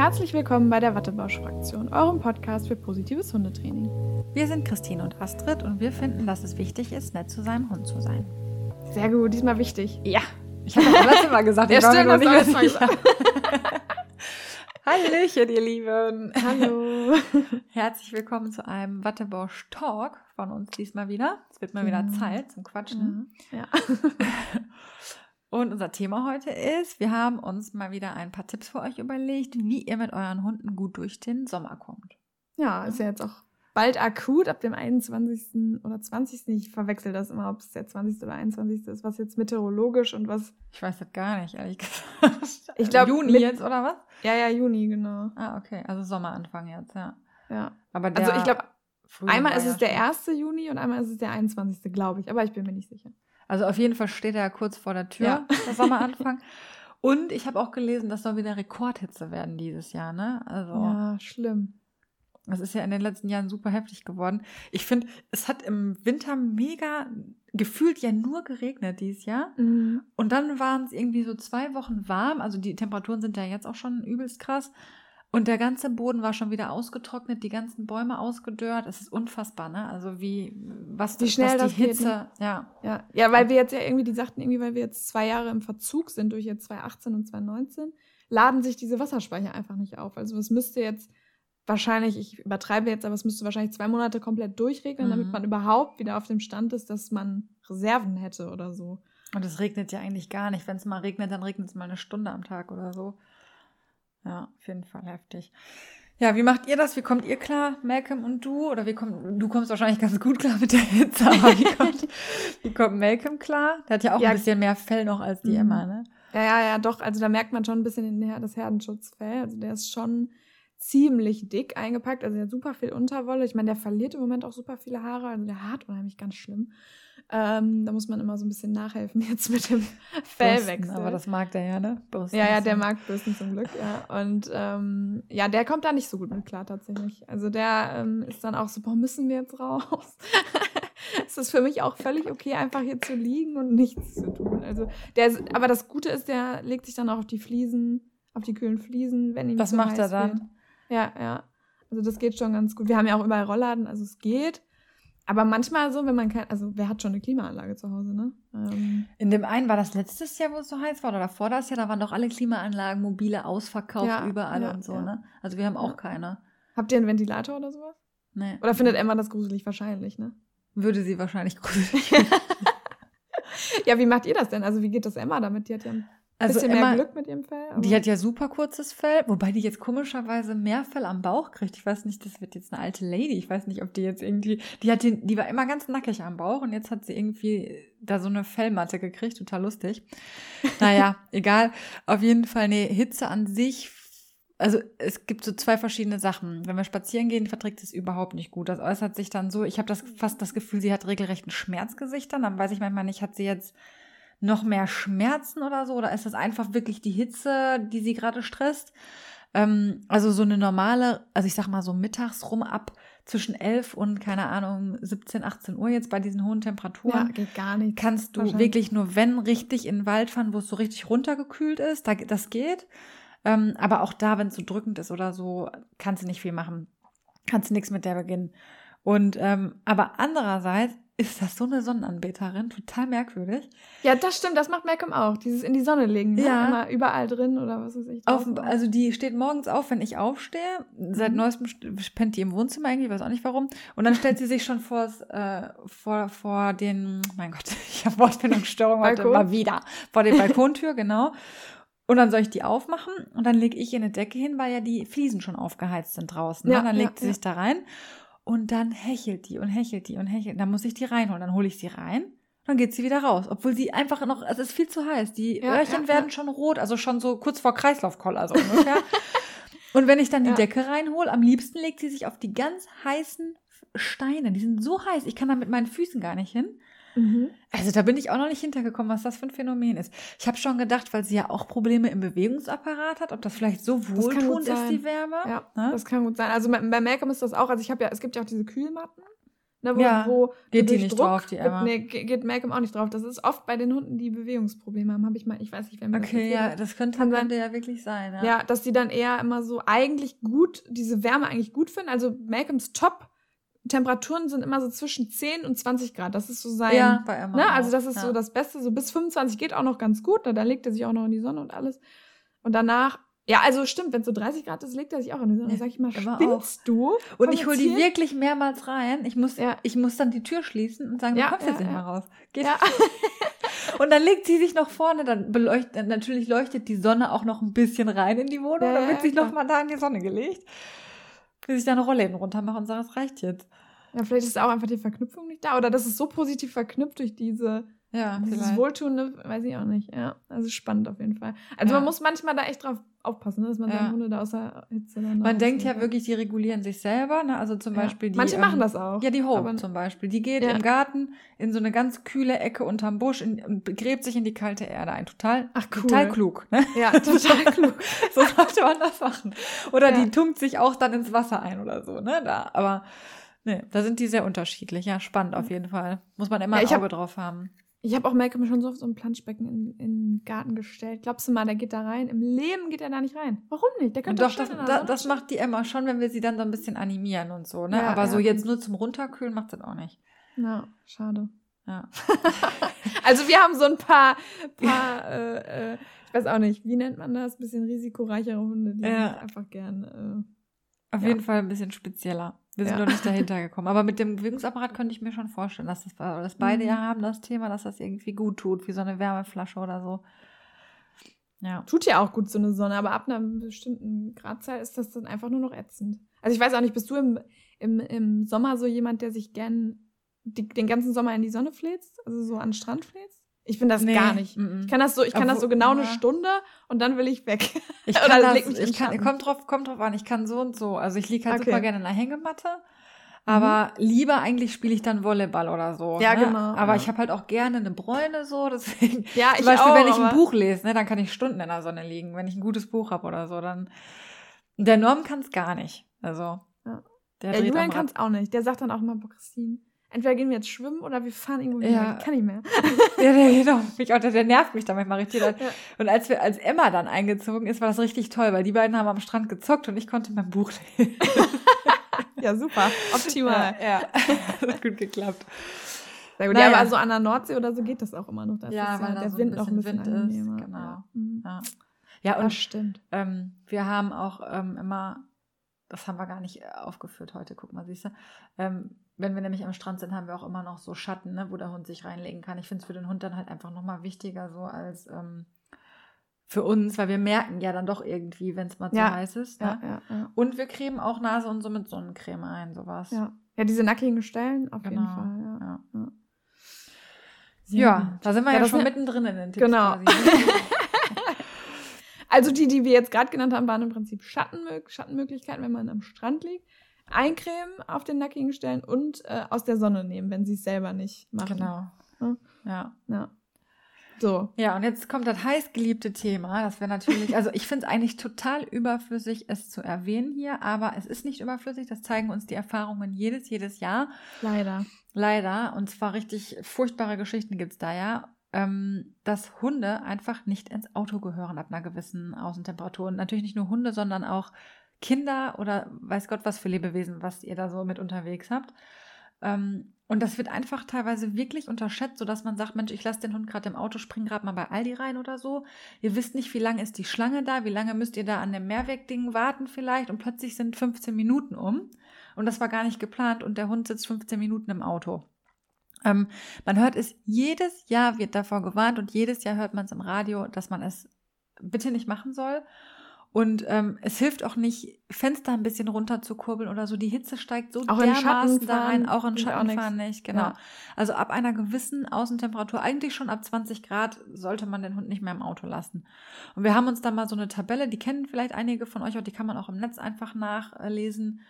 Herzlich willkommen bei der Wattebausch-Fraktion, eurem Podcast für positives Hundetraining. Wir sind Christine und Astrid und wir finden, dass es wichtig ist, nett zu seinem Hund zu sein. Sehr gut, diesmal wichtig. Ja, ich habe das letzte Mal gesagt, Ja, ich stimmt, nicht mehr sicher. Hallöchen, ihr Lieben. Hallo. Herzlich willkommen zu einem Wattebausch Talk von uns diesmal wieder. Es wird mal wieder Genau. Zeit zum Quatschen. Ja. Und unser Thema heute ist, wir haben uns mal wieder ein paar Tipps für euch überlegt, wie ihr mit euren Hunden gut durch den Sommer kommt. ja, ist ja jetzt auch bald akut ab dem 21. oder 20. Ich verwechsel das immer, ob es der 20. oder 21. ist, was jetzt meteorologisch und was. Ich weiß das gar nicht, ehrlich gesagt. Ich glaub, Juni mit- jetzt, oder was? Ja, ja, Juni, genau. Ah, okay. Also Sommeranfang jetzt, ja. Ja. Aber der Also ich glaube, einmal ist es der schon- 1. Juni und einmal ist es der 21. glaube ich, aber ich bin mir nicht sicher. Also auf jeden Fall steht er kurz vor der Tür, Ja. der Sommeranfang. Und ich habe auch gelesen, das soll wieder Rekordhitze werden dieses Jahr, ne? Also Ja, schlimm. das ist ja in den letzten Jahren super heftig geworden. Ich finde, es hat im Winter mega gefühlt ja nur geregnet dieses Jahr. Mhm. Und dann waren es irgendwie so zwei Wochen warm. Also die Temperaturen sind ja jetzt auch schon übelst krass. Und der ganze Boden war schon wieder ausgetrocknet, die ganzen Bäume ausgedörrt. Es ist unfassbar, ne? Also wie, was, Wie das- schnell was das die geht, Hitze, ne? ja. Ja, ja, weil wir jetzt ja irgendwie, die sagten irgendwie, weil wir jetzt zwei Jahre im Verzug sind durch jetzt 2018 und 2019, laden sich diese Wasserspeicher einfach nicht auf. Also es müsste jetzt wahrscheinlich, ich übertreibe jetzt, aber es müsste wahrscheinlich zwei Monate komplett durchregnen, damit Mhm. man überhaupt wieder auf dem Stand ist, dass man Reserven hätte oder so. Und es regnet ja eigentlich gar nicht. Wenn es mal regnet, dann regnet es mal eine Stunde am Tag oder so. Ja, auf jeden Fall heftig. Ja, wie macht ihr das? Wie kommt ihr klar, Malcolm und du? Oder wie kommt, du kommst wahrscheinlich ganz gut klar mit der Hitze, aber wie kommt, wie kommt Malcolm klar? Der hat ja auch Ja. ein bisschen mehr Fell noch als die Mhm. Emma, ne? Ja, ja, ja, doch. Also da merkt man schon ein bisschen den das Herdenschutzfell. Also der ist schon ziemlich dick eingepackt. Also der hat super viel Unterwolle. Ich meine, der verliert im Moment auch super viele Haare. Also der hart unheimlich ganz schlimm. Ähm, da muss man immer so ein bisschen nachhelfen jetzt mit dem Fellwechsel. Aber das mag der ja, ne? Bürsten ja, ja, der so. mag Bürsten zum Glück, ja. Und ähm, ja, der kommt da nicht so gut mit klar tatsächlich. Also der ähm, ist dann auch so, boah, müssen wir jetzt raus? es ist für mich auch völlig okay, einfach hier zu liegen und nichts zu tun. Also der ist, aber das Gute ist, der legt sich dann auch auf die Fliesen, auf die kühlen Fliesen, wenn ihm Das zu macht er dann. wird. Ja, ja. Also das geht schon ganz gut. Wir haben ja auch überall Rollladen, also es geht. Aber manchmal so, wenn man kein, also wer hat schon eine Klimaanlage zu Hause, ne? Ähm, In dem einen war das letztes Jahr, wo es so heiß war, oder davor das Jahr, da waren doch alle Klimaanlagen, mobile ausverkauft Ja, überall ja, und so, ja. ne? Also wir haben auch keine. habt ihr einen Ventilator oder sowas? Nee. Oder findet Emma das gruselig wahrscheinlich, ne? Würde sie wahrscheinlich gruselig Ja, wie macht ihr das denn? Also wie geht das Emma damit? Die hat ja ein Also bisschen Emma, mehr Glück mit ihrem Fell. die hat ja super kurzes Fell, wobei die jetzt komischerweise mehr Fell am Bauch kriegt. Ich weiß nicht, das wird jetzt eine alte Lady. Ich weiß nicht, ob die jetzt irgendwie, die hat den, die war immer ganz nackig am Bauch und jetzt hat sie irgendwie da so eine Fellmatte gekriegt. Total lustig. Naja, egal. Auf jeden Fall, nee, Hitze an sich. Also es gibt so zwei verschiedene Sachen. Wenn wir spazieren gehen, verträgt es überhaupt nicht gut. Das äußert sich dann so, ich habe das fast das Gefühl, sie hat regelrecht ein Schmerzgesicht dann. Dann weiß ich manchmal nicht, hat sie jetzt noch mehr Schmerzen oder so? Oder ist das einfach wirklich die Hitze, die sie gerade stresst? Ähm, also so eine normale, also ich sag mal so mittags rum ab zwischen 11 und keine Ahnung 17, 18 Uhr jetzt bei diesen hohen ja, Temperaturen. geht gar nicht. Kannst du wirklich nur, wenn richtig in den Wald fahren, wo es so richtig runtergekühlt ist, da, das geht. Ähm, aber auch da, wenn es so drückend ist oder so, kannst du nicht viel machen. Kannst du nichts mit der beginnen. Und ähm, aber andererseits ist das so eine Sonnenanbeterin, total merkwürdig. Ja, das stimmt, das macht Malcolm auch. Dieses in die Sonne legen, ne? Ja. Immer überall drin oder was weiß ich. Auf, also die steht morgens auf, wenn ich aufstehe. Seit Mhm. neuestem st- pennt die im Wohnzimmer irgendwie, weiß auch nicht warum. Und dann stellt sie sich schon vors, äh, vor, vor den, mein Gott, ich habe Wortfindungsstörung heute mal wieder. Vor der Balkontür, genau. Und dann soll ich die aufmachen und dann lege ich ihr eine Decke hin, weil ja die Fliesen schon aufgeheizt sind draußen. Ja, ne? Dann ja, legt sie ja. sich da rein und dann hechelt die und hechelt die und hechelt. Dann muss ich die reinholen. Dann hole ich sie rein. Dann geht sie wieder raus, obwohl sie einfach noch, es ist viel zu heiß. Die Ja, Öhrchen ja, werden ja. schon rot, also schon so kurz vor Kreislaufkoller so ungefähr. Und wenn ich dann die. Decke reinhole, am liebsten legt sie sich auf die ganz heißen Steine. Die sind so heiß, ich kann da mit meinen Füßen gar nicht hin. Mhm. Also da bin ich auch noch nicht hintergekommen, was das für ein Phänomen ist. Ich habe schon gedacht, weil sie ja auch Probleme im Bewegungsapparat hat, ob das vielleicht so wohltuend ist, die Wärme. Ja, Ne? das kann gut sein. Also bei Malcolm ist das auch, also ich habe ja, es gibt ja auch diese Kühlmatten. Ne, wo, Ja, wo geht die nicht Druck drauf, die Emma. Nee, ge- geht Malcolm auch nicht drauf. Das ist oft bei den Hunden, die Bewegungsprobleme haben, habe ich mal, ich weiß nicht, wer mir das Okay, ja, das könnte, Kann sein. könnte ja wirklich sein. Ja. Ja, dass die dann eher immer so eigentlich gut, diese Wärme eigentlich gut finden. Also Malcolms Top-Temperaturen sind immer so zwischen 10 und 20 Grad. Das ist so sein. Ja, bei Emma. ne? Also das ist ja. so das Beste. So bis 25 geht auch noch ganz gut. Ne? Da legt er sich auch noch in die Sonne und alles. Und danach, ja, also stimmt, wenn es so 30 Grad ist, legt er sich auch in die Sonne. Ja, Dann sag ich mal, spinnst du? Und ich hole jetzt die wirklich mehrmals rein. Ich muss, Ja. ich muss dann die Tür schließen und sagen, Ja, du kommst jetzt ja, nicht ja. mehr raus. Geht. Ja. Und dann legt sie sich noch vorne, dann beleuchtet, natürlich leuchtet die Sonne auch noch ein bisschen rein in die Wohnung, dann wird sich noch mal da in die Sonne gelegt. Bis ich dann eine Rolle eben und sage, es reicht jetzt. Ja, vielleicht ist auch einfach die Verknüpfung nicht da. Oder das ist so positiv verknüpft durch diese, Ja, dieses vielleicht. Wohltuende, weiß ich auch nicht. Ja, also spannend auf jeden Fall. Also Ja. man muss manchmal da echt drauf aufpassen, ne, dass man Ja. seine Hunde da außer Hitze dann Man denkt ja wirklich, die regulieren sich selber. Ne? Also zum Ja. Beispiel die. Manche ähm, machen das auch. Ja, die Hope zum Beispiel. Die geht Ja. im Garten in so eine ganz kühle Ecke unterm Busch in, und gräbt sich in die kalte Erde ein. Total, Ach, cool. total klug. Ne? Ja, total klug. so sollte man das machen. Oder die tunkt sich auch dann ins Wasser ein oder so, ne? Da, aber ne, da sind die sehr unterschiedlich. Ja, spannend auf jeden Fall. Muss man immer ein ich hab- Auge drauf haben. Ich habe auch Malcolm schon so auf so ein Planschbecken in, in den Garten gestellt. Glaubst du mal, der geht da rein? Im Leben geht er da nicht rein. Warum nicht? Der könnte Doch, schön das, da, das macht die Emma schon, wenn wir sie dann so ein bisschen animieren und so, ne? Ja, aber ja. so jetzt nur zum Runterkühlen macht das auch nicht. Ja, schade. Ja. Also wir haben so ein paar, paar äh, äh, ich weiß auch nicht, wie nennt man das? bisschen risikoreichere Hunde, die Ja. einfach gern. Auf Ja. jeden Fall ein bisschen spezieller. Wir sind Ja. noch nicht dahinter gekommen. Aber mit dem Bewegungsapparat könnte ich mir schon vorstellen, dass das dass beide Mhm. ja haben das Thema, dass das irgendwie gut tut, wie so eine Wärmeflasche oder so. Ja. Äh, tut ja auch gut so eine Sonne, aber ab einer bestimmten Gradzahl ist das dann einfach nur noch ätzend. Also ich weiß auch nicht, bist du im, im, im Sommer so jemand, der sich gern die, den ganzen Sommer in die Sonne fläzt? Also so an den Strand fläzt? Ich bin das Nee, gar nicht. mm-mm. Ich kann das so, ich kann das so Obwohl- genau eine ja. Stunde und dann will ich weg. Ich kann das das, legt mich ich kann, Schatten. kommt drauf, kommt drauf an, ich kann so und so. Also ich liege halt Okay. Mhm. super gerne in der Hängematte. Aber lieber eigentlich spiele ich dann Volleyball oder so. Ja, ne? genau, Aber ja. ich habe halt auch gerne eine Bräune so, deswegen. Ja, Zum Beispiel, auch, wenn ich ein Buch lese, ne, dann kann ich Stunden in der Sonne liegen. Wenn ich ein gutes Buch habe oder so, dann. Der Norm kann es gar nicht. Also. Ja. Der dreht Julian kann es auch nicht. Der sagt dann auch boah, Christine, entweder gehen wir jetzt schwimmen oder wir fahren irgendwo hin. Ja. Ich kann nicht mehr. Ja, der, genau, mich auch, der, der nervt mich da manchmal richtig. Ja. Und als wir, als Emma dann eingezogen ist, war das richtig toll, weil die beiden haben am Strand gezockt und ich konnte mein Buch lesen. Ja, super. Optimal. Ja, ja. das hat gut geklappt. Sehr gut. Naja. Ja, aber also an der Nordsee oder so geht das auch immer noch. Da Ja, weil da der so Wind noch ein bisschen Wind ist, genau. Ja. Mhm. Ja, ja Das und stimmt. ähm, wir haben auch ähm, immer, das haben wir gar nicht äh, aufgeführt heute, guck mal, siehst du, ähm, wenn wir nämlich am Strand sind, haben wir auch immer noch so Schatten, ne, wo der Hund sich reinlegen kann. Ich finde es für den Hund dann halt einfach nochmal wichtiger so als ähm, für uns, weil wir merken ja dann doch irgendwie, wenn es mal zu Ja. heiß ist. Ne? ja, ja. Und wir cremen auch Nase und so mit Sonnencreme ein, sowas. Ja. ja, diese nackigen Stellen auf jeden Genau. Fall. Ja. Da sind wir Ja, schon sind- mittendrin in den Tipps Genau. Also die, die wir jetzt gerade genannt haben, waren im Prinzip Schattenmö Schattenmöglichkeiten, wenn man am Strand liegt. Eincremen auf den nackigen Stellen und äh, aus der Sonne nehmen, wenn sie es selber nicht machen. genau. Ja. Ja. Ja. So. Ja, und jetzt kommt das heißgeliebte Thema. Das wäre natürlich, also ich finde es eigentlich total überflüssig, es zu erwähnen hier, aber es ist nicht überflüssig. Das zeigen uns die Erfahrungen jedes, jedes Jahr. Leider. Leider. Und zwar richtig furchtbare Geschichten gibt's da ja. Ähm, dass Hunde einfach nicht ins Auto gehören ab einer gewissen Außentemperatur. Und natürlich nicht nur Hunde, sondern auch Kinder oder weiß Gott was für Lebewesen, was ihr da so mit unterwegs habt. Ähm, und das wird einfach teilweise wirklich unterschätzt, sodass man sagt, Mensch, ich lasse den Hund gerade im Auto, spring gerade mal bei Aldi rein oder so. Ihr wisst nicht, wie lange ist die Schlange da, wie lange müsst ihr da an dem Mehrwegding warten vielleicht und plötzlich sind 15 Minuten um und das war gar nicht geplant und der Hund sitzt 15 Minuten im Auto. Ähm, man hört es, jedes Jahr wird davor gewarnt und jedes Jahr hört man es im Radio, dass man es bitte nicht machen soll. Und ähm, es hilft auch nicht, Fenster ein bisschen runter zu kurbeln oder so. Die Hitze steigt so Auch dermaßen da rein, auch in bringt auch Schatten nichts. fahren nicht, genau. Ja. Also ab einer gewissen Außentemperatur, eigentlich schon ab 20 Grad, sollte man den Hund nicht mehr im Auto lassen. Und wir haben uns da mal so eine Tabelle, die kennen vielleicht einige von euch, auch die kann man auch im Netz einfach nachlesen.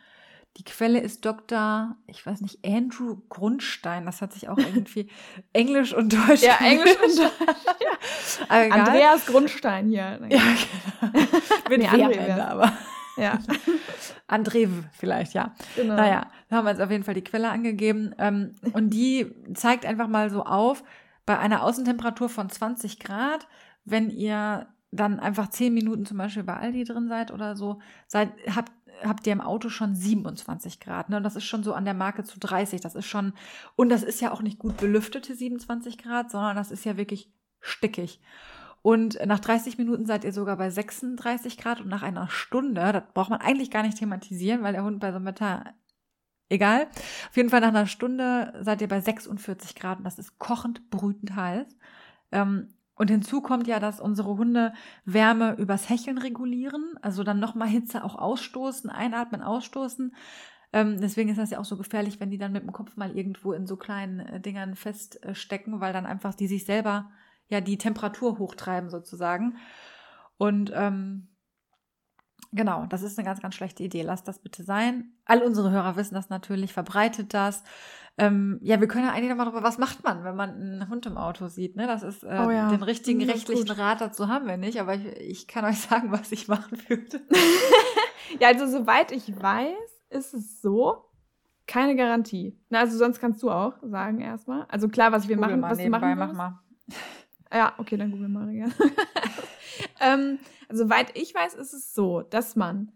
Die Quelle ist Dr. ich weiß nicht, Andrew Grundstein. Das hat sich auch irgendwie Englisch und Deutsch. Ja, Englisch und Deutsch. Egal. Andreas Grundstein hier. Ja, genau. Mit Nee, André Ende, wär's. aber. Ja. André vielleicht, ja. Genau. Naja, da haben wir jetzt auf jeden Fall die Quelle angegeben. Ähm, und die zeigt einfach mal so auf, bei einer Außentemperatur von 20 Grad, wenn ihr dann einfach 10 Minuten zum Beispiel bei Aldi drin seid oder so, seid, habt, habt ihr im Auto schon 27 Grad. Ne? Und das ist schon so an der Marke zu 30. Das ist schon, und das ist ja auch nicht gut belüftete 27 Grad, sondern das ist ja wirklich stickig. Und nach 30 Minuten seid ihr sogar bei 36 Grad und nach einer Stunde, das braucht man eigentlich gar nicht thematisieren, weil der Hund bei so einem Wetter, egal. Auf jeden Fall nach einer Stunde seid ihr bei 46 Grad und das ist kochend, brütend heiß. Ähm, und hinzu kommt ja, dass unsere Hunde Wärme übers Hecheln regulieren, also dann nochmal Hitze auch ausstoßen, einatmen, ausstoßen. Ähm, deswegen ist das ja auch so gefährlich, wenn die dann mit dem Kopf mal irgendwo in so kleinen äh, Dingern feststecken, weil dann einfach die sich selber ja die Temperatur hochtreiben sozusagen. Und ähm, genau, das ist eine ganz, ganz schlechte Idee. Lasst das bitte sein. All unsere Hörer wissen das natürlich, verbreitet das. Ähm, ja, wir können ja eigentlich nochmal darüber, was macht man, wenn man einen Hund im Auto sieht. Ne? Das ist äh, oh ja. den richtigen rechtlichen gut. Rat dazu haben wir nicht, aber ich, ich kann euch sagen, was ich machen würde. ja, also soweit ich weiß, ist es so, keine Garantie. Na, also sonst kannst du auch sagen erstmal. Also klar, was wir Google machen, was du machen mach mal. Ja, okay, dann google mal gerne. ähm, also, soweit ich weiß, ist es so, dass man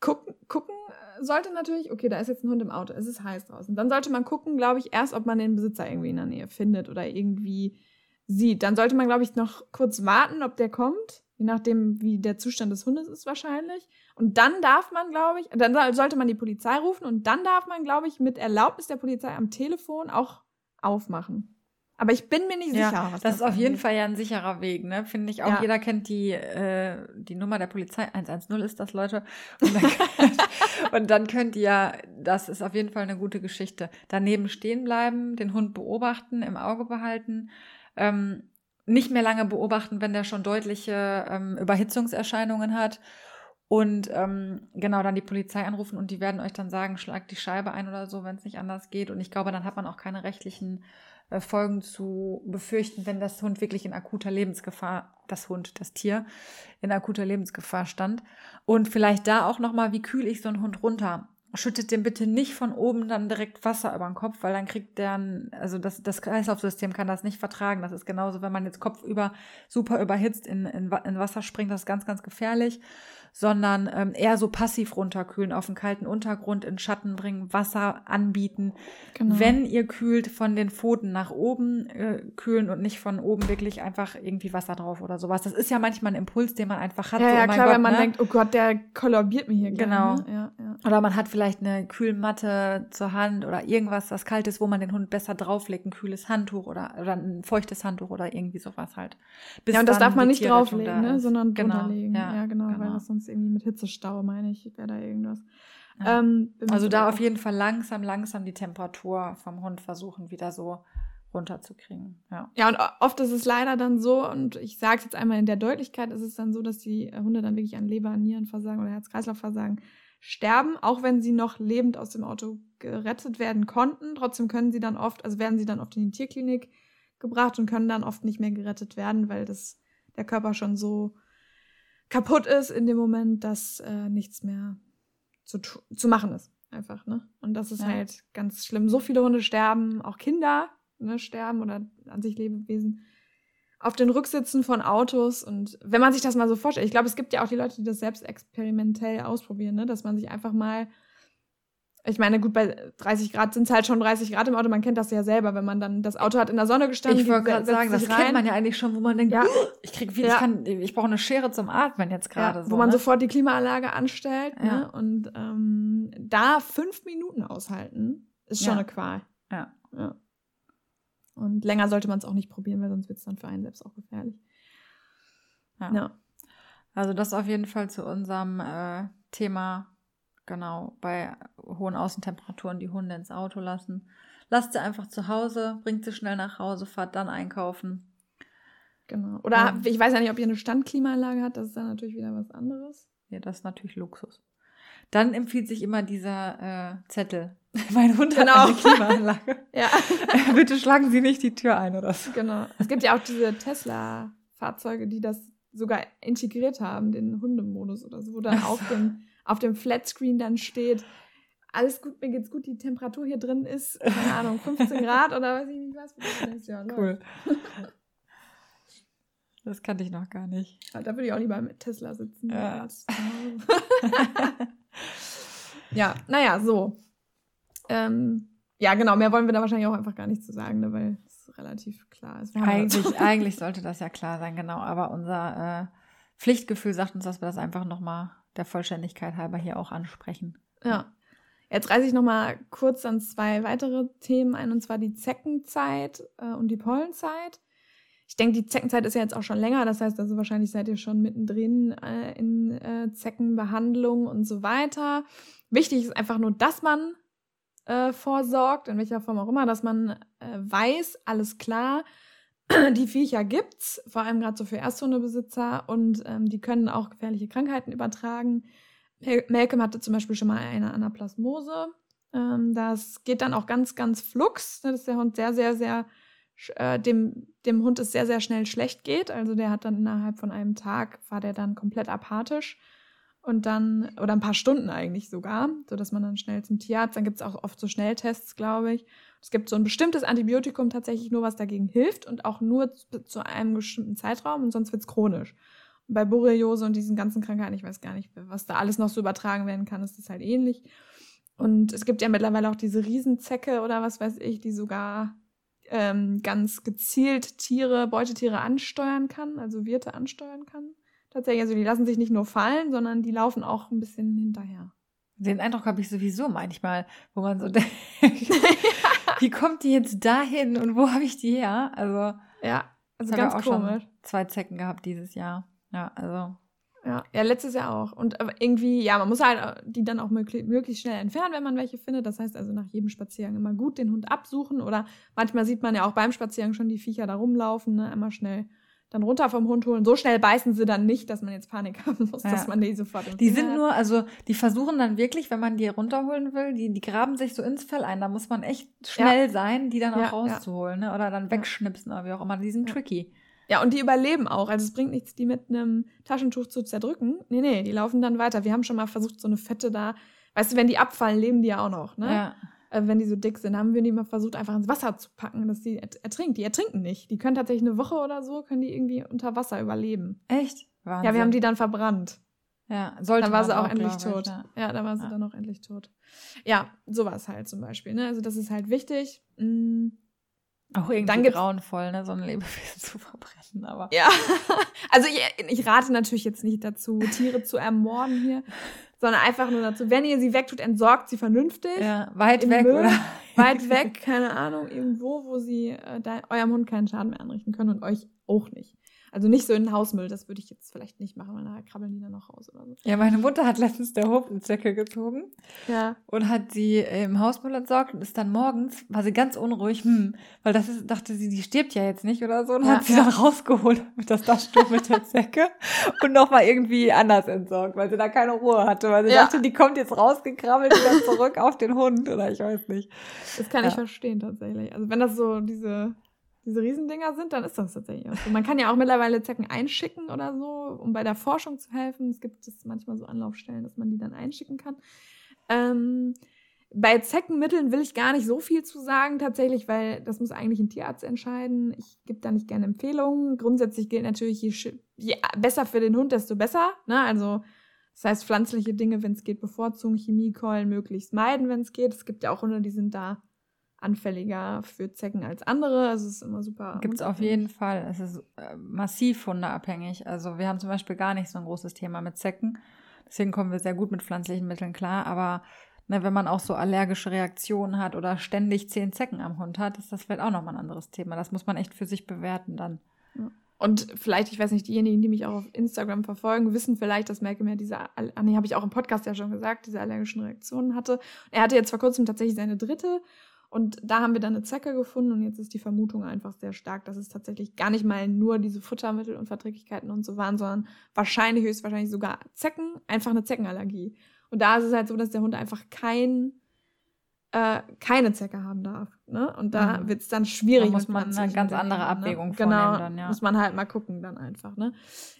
gucken, gucken sollte natürlich, okay, da ist jetzt ein Hund im Auto, es ist heiß draußen. Dann sollte man gucken, glaube ich, erst, ob man den Besitzer irgendwie in der Nähe findet oder irgendwie sieht. Dann sollte man, glaube ich, noch kurz warten, ob der kommt, je nachdem, wie der Zustand des Hundes ist wahrscheinlich. Und dann darf man, glaube ich, dann sollte man die Polizei rufen und dann darf man, glaube ich, mit Erlaubnis der Polizei am Telefon auch aufmachen. Aber ich bin mir nicht sicher. Ja, das, das ist auf jeden Fall ja ein sicherer Weg, ne? Finde ich auch. Ja. Jeder kennt die, äh, die Nummer der Polizei. 110 ist das, Leute. Und dann, und dann könnt ihr, das ist auf jeden Fall eine gute Geschichte. Daneben stehen bleiben, den Hund beobachten, im Auge behalten. Ähm, nicht mehr lange beobachten, wenn der schon deutliche ähm, Überhitzungserscheinungen hat. Und ähm, genau dann die Polizei anrufen und die werden euch dann sagen, schlagt die Scheibe ein oder so, wenn es nicht anders geht. Und ich glaube, dann hat man auch keine rechtlichen Folgen zu befürchten, wenn das Hund wirklich in akuter Lebensgefahr, das Hund, das Tier, in akuter Lebensgefahr stand. Und vielleicht da auch nochmal, wie kühl ich so einen Hund runter? Schüttet dem bitte nicht von oben dann direkt Wasser über den Kopf, weil dann kriegt der, also das, das Kreislaufsystem kann das nicht vertragen. Das ist genauso, wenn man jetzt kopfüber super überhitzt in, in, in Wasser springt, das ist ganz, ganz gefährlich sondern ähm, eher so passiv runterkühlen, auf den kalten Untergrund in Schatten bringen, Wasser anbieten. Genau. Wenn ihr kühlt, von den Pfoten nach oben äh, kühlen und nicht von oben wirklich einfach irgendwie Wasser drauf oder sowas. Das ist ja manchmal ein Impuls, den man einfach hat. Ja, so, ja oh klar, Gott, wenn man ne? denkt, oh Gott, der kollabiert mir hier. Genau. Gerne. Ja, ja. Oder man hat vielleicht eine Kühlmatte zur Hand oder irgendwas, was kalt ist, wo man den Hund besser drauflegt, ein kühles Handtuch oder, oder ein feuchtes Handtuch oder irgendwie sowas halt. Bis ja, und das darf man nicht drauflegen, ne? sondern genau. drunterlegen. Ja, ja genau, genau, weil das sonst sonst irgendwie mit Hitzestau, meine ich, wäre da irgendwas. Ja. Ähm, also da auf jeden Fall langsam, langsam die Temperatur vom Hund versuchen, wieder so runterzukriegen. Ja. ja, und oft ist es leider dann so, und ich sage es jetzt einmal in der Deutlichkeit, ist es dann so, dass die Hunde dann wirklich an Leber, Nierenversagen oder Herz-Kreislauf-Versagen sterben, auch wenn sie noch lebend aus dem Auto gerettet werden konnten. Trotzdem können sie dann oft, also werden sie dann oft in die Tierklinik gebracht und können dann oft nicht mehr gerettet werden, weil das der Körper schon so kaputt ist in dem Moment, dass äh, nichts mehr zu, zu machen ist. Einfach, ne? Und das ist ja. halt ganz schlimm. So viele Hunde sterben, auch Kinder ne, sterben oder an sich Lebewesen auf den Rücksitzen von Autos. Und wenn man sich das mal so vorstellt, ich glaube, es gibt ja auch die Leute, die das selbst experimentell ausprobieren, ne? dass man sich einfach mal ich meine, gut, bei 30 Grad sind es halt schon 30 Grad im Auto. Man kennt das ja selber, wenn man dann das Auto hat in der Sonne gestanden. Ich wollte gerade sagen, das rein. kennt man ja eigentlich schon, wo man denkt, ja. ich krieg viel, ja. ich kann, ich brauche eine Schere zum Atmen jetzt gerade. Ja, so, wo man ne? sofort die Klimaanlage anstellt. Ja. Ne? Und ähm, da fünf Minuten aushalten, ist schon eine Qual. Ja. ja. Und länger sollte man es auch nicht probieren, weil sonst wird es dann für einen selbst auch gefährlich. Ja. Also das auf jeden Fall zu unserem äh, Thema Genau, bei hohen Außentemperaturen die Hunde ins Auto lassen. Lasst sie einfach zu Hause, bringt sie schnell nach Hause, fahrt dann einkaufen. Genau. Oder ja. ich weiß ja nicht, ob ihr eine Standklimaanlage habt, das ist dann natürlich wieder was anderes. Ja, das ist natürlich Luxus. Dann empfiehlt sich immer dieser äh, Zettel. mein Hund genau. hat eine Klimaanlage. ja. Bitte schlagen Sie nicht die Tür ein oder so. Genau. Es gibt ja auch diese Tesla-Fahrzeuge, die das sogar integriert haben, den Hundemodus oder so, wo dann auf dem auf dem Flatscreen dann steht, alles gut, mir geht's gut, die Temperatur hier drin ist, keine Ahnung, 15 Grad oder weiß ich nicht was. Das ja, cool. Das kannte ich noch gar nicht. Ja, da würde ich auch lieber mit Tesla sitzen. Ja, ja naja, so. Ähm, ja, genau, mehr wollen wir da wahrscheinlich auch einfach gar nicht zu sagen, ne, weil es relativ klar ist. Eigentlich, eigentlich sollte das ja klar sein, genau. Aber unser äh, Pflichtgefühl sagt uns, dass wir das einfach nochmal der Vollständigkeit halber hier auch ansprechen. Ja. Jetzt reise ich nochmal kurz an zwei weitere Themen ein, und zwar die Zeckenzeit äh, und die Pollenzeit. Ich denke, die Zeckenzeit ist ja jetzt auch schon länger, das heißt also wahrscheinlich seid ihr schon mittendrin äh, in äh, Zeckenbehandlung und so weiter. Wichtig ist einfach nur, dass man äh, vorsorgt, in welcher Form auch immer, dass man äh, weiß, alles klar, die Viecher gibt's, vor allem gerade so für Ersthundebesitzer und ähm, die können auch gefährliche Krankheiten übertragen. Malcolm hatte zum Beispiel schon mal eine Anaplasmose. Ähm, das geht dann auch ganz, ganz flugs, ne, dass der Hund sehr, sehr, sehr, äh, dem, dem Hund es sehr, sehr schnell schlecht geht. Also der hat dann innerhalb von einem Tag, war der dann komplett apathisch. Und dann, oder ein paar Stunden eigentlich sogar, sodass man dann schnell zum Tierarzt, dann gibt es auch oft so Schnelltests, glaube ich. Es gibt so ein bestimmtes Antibiotikum tatsächlich nur, was dagegen hilft und auch nur zu, zu einem bestimmten Zeitraum und sonst wird es chronisch bei Borreliose und diesen ganzen Krankheiten, ich weiß gar nicht, was da alles noch so übertragen werden kann, ist das halt ähnlich. Und es gibt ja mittlerweile auch diese Riesenzecke oder was weiß ich, die sogar ähm, ganz gezielt Tiere, Beutetiere ansteuern kann, also Wirte ansteuern kann. Tatsächlich, also die lassen sich nicht nur fallen, sondern die laufen auch ein bisschen hinterher. Den Eindruck habe ich sowieso manchmal, wo man so denkt, wie kommt die jetzt dahin und wo habe ich die her? Also ja, also ganz auch komisch. Schon zwei Zecken gehabt dieses Jahr. Ja, also. Ja, ja, letztes Jahr auch. Und irgendwie, ja, man muss halt die dann auch möglich, möglichst schnell entfernen, wenn man welche findet. Das heißt also nach jedem Spaziergang immer gut den Hund absuchen. Oder manchmal sieht man ja auch beim Spaziergang schon die Viecher da rumlaufen, ne? Einmal schnell dann runter vom Hund holen. So schnell beißen sie dann nicht, dass man jetzt Panik haben muss, ja. dass man die sofort Die sind hat. nur, also die versuchen dann wirklich, wenn man die runterholen will, die, die graben sich so ins Fell ein. Da muss man echt schnell ja. sein, die dann auch ja, rauszuholen, ne? Oder dann wegschnipsen oder wie auch immer. Die sind tricky. Ja, und die überleben auch. Also es bringt nichts, die mit einem Taschentuch zu zerdrücken. Nee, nee, die laufen dann weiter. Wir haben schon mal versucht, so eine Fette da. Weißt du, wenn die abfallen, leben die ja auch noch, ne? Ja. Äh, wenn die so dick sind, haben wir die mal versucht, einfach ins Wasser zu packen, dass die ertrinken. Die ertrinken nicht. Die können tatsächlich eine Woche oder so, können die irgendwie unter Wasser überleben. Echt? Wahnsinn. Ja, wir haben die dann verbrannt. Ja, sollte Dann war sie auch, auch endlich tot. Ich, ja. ja, dann war sie ja. dann auch endlich tot. Ja, sowas halt zum Beispiel. Ne? Also das ist halt wichtig. Mhm. Auch irgendwie dann grauenvoll, ne, so ein Lebewesen zu verbrennen, aber. Ja. Also ich, ich rate natürlich jetzt nicht dazu, Tiere zu ermorden hier, sondern einfach nur dazu, wenn ihr sie wegtut, entsorgt sie vernünftig. Ja, weit weg, Müll, oder? Weit weg, keine Ahnung, irgendwo, wo sie äh, da, eurem Hund keinen Schaden mehr anrichten können und euch auch nicht. Also nicht so in den Hausmüll, das würde ich jetzt vielleicht nicht machen, weil nachher krabbeln die dann noch raus oder so. Ja, meine Mutter hat letztens der Hof eine Zecke gezogen. Ja. Und hat sie im Hausmüll entsorgt und ist dann morgens, war sie ganz unruhig, hm, weil das ist, dachte sie, die stirbt ja jetzt nicht oder so und ja, hat sie ja. dann rausgeholt mit das Taschentuch mit der Zecke und nochmal irgendwie anders entsorgt, weil sie da keine Ruhe hatte, weil sie ja. dachte, die kommt jetzt rausgekrabbelt wieder zurück auf den Hund oder ich weiß nicht. Das kann ich verstehen tatsächlich. Also wenn das so diese diese Riesendinger sind, dann ist das tatsächlich auch so. Man kann ja auch mittlerweile Zecken einschicken oder so, um bei der Forschung zu helfen. Es gibt es manchmal so Anlaufstellen, dass man die dann einschicken kann. Ähm, bei Zeckenmitteln will ich gar nicht so viel zu sagen, tatsächlich, weil das muss eigentlich ein Tierarzt entscheiden. Ich gebe da nicht gerne Empfehlungen. Grundsätzlich gilt natürlich, je, je besser für den Hund, desto besser. Ne? Also, das heißt, pflanzliche Dinge, wenn es geht, bevorzugen, Chemiekeulen möglichst meiden, wenn es geht. Es gibt ja auch Hunde, die sind da anfälliger für Zecken als andere. Also es ist immer super. Gibt es auf jeden Fall. Es ist äh, massiv hundeabhängig. Also wir haben zum Beispiel gar nicht so ein großes Thema mit Zecken. Deswegen kommen wir sehr gut mit pflanzlichen Mitteln klar. Aber ne, wenn man auch so allergische Reaktionen hat oder ständig zehn Zecken am Hund hat, ist das vielleicht auch nochmal ein anderes Thema. Das muss man echt für sich bewerten dann. Und vielleicht, ich weiß nicht, diejenigen, die mich auch auf Instagram verfolgen, wissen vielleicht, dass Malcolm ja diese, ah nee, habe ich auch im Podcast ja schon gesagt, diese allergischen Reaktionen hatte. Er hatte jetzt vor kurzem tatsächlich seine dritte und da haben wir dann eine Zecke gefunden und jetzt ist die Vermutung einfach sehr stark, dass es tatsächlich gar nicht mal nur diese Futtermittel und Verträglichkeiten und so waren, sondern wahrscheinlich, höchstwahrscheinlich sogar Zecken, einfach eine Zeckenallergie. Und da ist es halt so, dass der Hund einfach kein äh, keine Zecke haben darf. Ne? Und da mhm. wird es dann schwierig. Da muss man eine ganz andere Abwägung ne? genau, vornehmen dann, ja. muss man halt mal gucken dann einfach. Ne?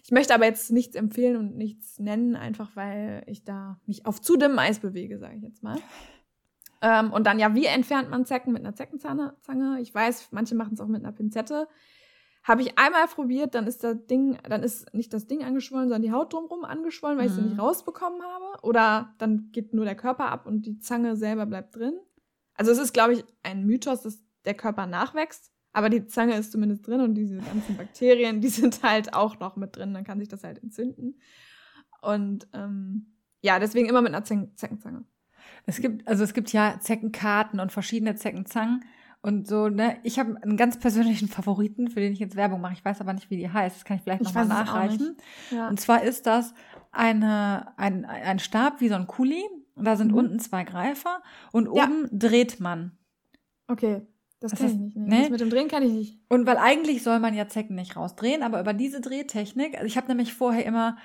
Ich möchte aber jetzt nichts empfehlen und nichts nennen, einfach weil ich da mich auf zu dünnem Eis bewege, sage ich jetzt mal. Ähm, und dann ja, wie entfernt man Zecken mit einer Zeckenzange? Ich weiß, manche machen es auch mit einer Pinzette. Habe ich einmal probiert, dann ist das Ding, dann ist nicht das Ding angeschwollen, sondern die Haut drumherum angeschwollen, weil mhm. ich sie nicht rausbekommen habe. Oder dann geht nur der Körper ab und die Zange selber bleibt drin. Also es ist, glaube ich, ein Mythos, dass der Körper nachwächst. Aber die Zange ist zumindest drin und diese ganzen Bakterien, die sind halt auch noch mit drin. Dann kann sich das halt entzünden. Und ähm, ja, deswegen immer mit einer Zeckenzange. Es gibt, also es gibt ja Zeckenkarten und verschiedene Zeckenzangen. Und so, ne, ich habe einen ganz persönlichen Favoriten, für den ich jetzt Werbung mache. Ich weiß aber nicht, wie die heißt. Das kann ich vielleicht nochmal nachreichen. Ja. Und zwar ist das eine, ein, ein Stab wie so ein Kuli. Da sind mhm. unten zwei Greifer und ja. oben dreht man. Okay. Das, das kann ich nicht. Nee. Nee? Das mit dem Drehen kann ich nicht. Und weil eigentlich soll man ja Zecken nicht rausdrehen, aber über diese Drehtechnik, also ich habe nämlich vorher immer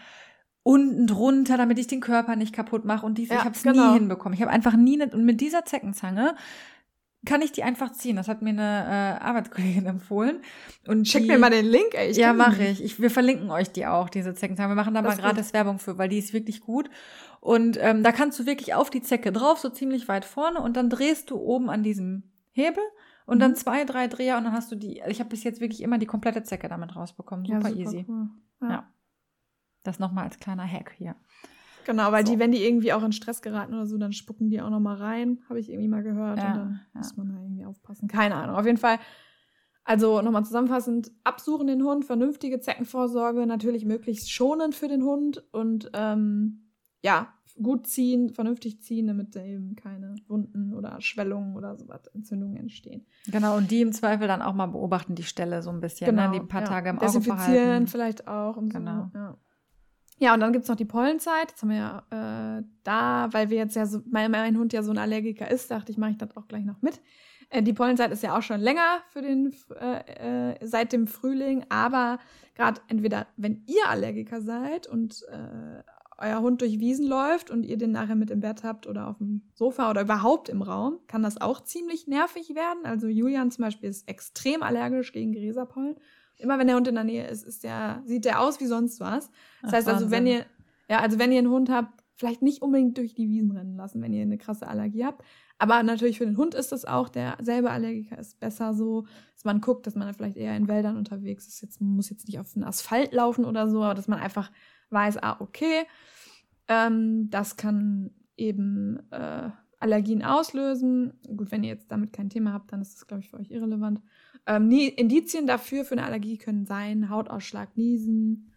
unten drunter, damit ich den Körper nicht kaputt mache und diese, ja, ich habe es genau. nie hinbekommen. Ich habe einfach nie und mit dieser Zeckenzange kann ich die einfach ziehen. Das hat mir eine äh, Arbeitskollegin empfohlen. Und Check die, mir mal den Link, ey. Ich ja, mache ich. ich. Wir verlinken euch die auch, diese Zeckenzange. Wir machen da das mal gratis Werbung für, weil die ist wirklich gut. Und ähm, da kannst du wirklich auf die Zecke drauf, so ziemlich weit vorne, und dann drehst du oben an diesem Hebel und mhm. dann zwei, drei Dreher und dann hast du die. Ich habe bis jetzt wirklich immer die komplette Zecke damit rausbekommen. Super, ja, super easy. Cool. Ja. ja. Das nochmal als kleiner Hack hier. Genau, weil so. die, wenn die irgendwie auch in Stress geraten oder so, dann spucken die auch noch mal rein, habe ich irgendwie mal gehört. Ja, und dann ja. muss man da irgendwie aufpassen. Keine Ahnung. Auf jeden Fall, also nochmal zusammenfassend, absuchen den Hund, vernünftige Zeckenvorsorge, natürlich möglichst schonend für den Hund und ähm, ja, gut ziehen, vernünftig ziehen, damit da eben keine Wunden oder Schwellungen oder sowas, Entzündungen entstehen. Genau, und die im Zweifel dann auch mal beobachten, die Stelle so ein bisschen, ne? genau, ne? die paar ja. Tage im Auge behalten. vielleicht auch und genau. so. Ja. Ja, und dann gibt's noch die Pollenzeit. Jetzt haben wir ja äh, da, weil wir jetzt ja so, weil mein Hund ja so ein Allergiker ist, dachte ich, mache ich das auch gleich noch mit. Äh, die Pollenzeit ist ja auch schon länger für den äh, äh, seit dem Frühling, aber gerade entweder, wenn ihr Allergiker seid und äh, euer Hund durch Wiesen läuft und ihr den nachher mit im Bett habt oder auf dem Sofa oder überhaupt im Raum, kann das auch ziemlich nervig werden. Also Julian zum Beispiel ist extrem allergisch gegen Gräserpollen immer wenn der Hund in der Nähe ist, ist der, sieht der aus wie sonst was. Das Ach, heißt also, wenn ihr, ja, also wenn ihr einen Hund habt, vielleicht nicht unbedingt durch die Wiesen rennen lassen, wenn ihr eine krasse Allergie habt. Aber natürlich für den Hund ist das auch, der selber Allergiker ist besser so, dass man guckt, dass man vielleicht eher in Wäldern unterwegs ist. Jetzt, man muss jetzt nicht auf den Asphalt laufen oder so, aber dass man einfach weiß, ah, okay, ähm, das kann eben äh, Allergien auslösen. Gut, wenn ihr jetzt damit kein Thema habt, dann ist das, glaube ich, für euch irrelevant. Ähm, Indizien dafür für eine Allergie können sein Hautausschlag, Niesen,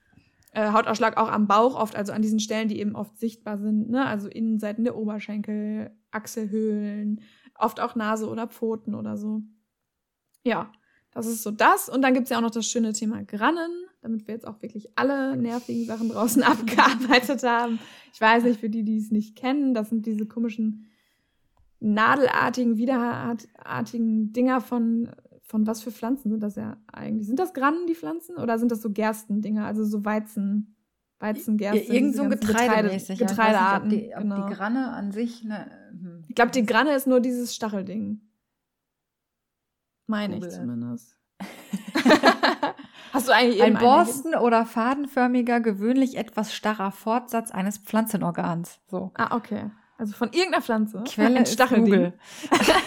äh, Hautausschlag auch am Bauch oft, also an diesen Stellen, die eben oft sichtbar sind, ne? also Innenseiten der Oberschenkel, Achselhöhlen, oft auch Nase oder Pfoten oder so. Ja, das ist so das. Und dann gibt's ja auch noch das schöne Thema Grannen, damit wir jetzt auch wirklich alle nervigen Sachen draußen abgearbeitet haben. Ich weiß nicht, für die, die es nicht kennen, das sind diese komischen nadelartigen, widerartigen Dinger von von was für Pflanzen sind das ja eigentlich? Sind das Grannen, die Pflanzen? Oder sind das so Gerstendinger, also so Weizen, Weizengerste? Irgend so Getreidemäßig. Getreide, Getreidearten. Nicht, ob die, ob genau. die Granne an sich, ne, hm. Ich glaube, die Granne ist nur dieses Stachelding. Meine ich zumindest. Hast du eigentlich Ein Borsten- oder fadenförmiger, gewöhnlich etwas starrer Fortsatz eines Pflanzenorgans. So. Ah, okay. Also von irgendeiner Pflanze. Quelle ist Google.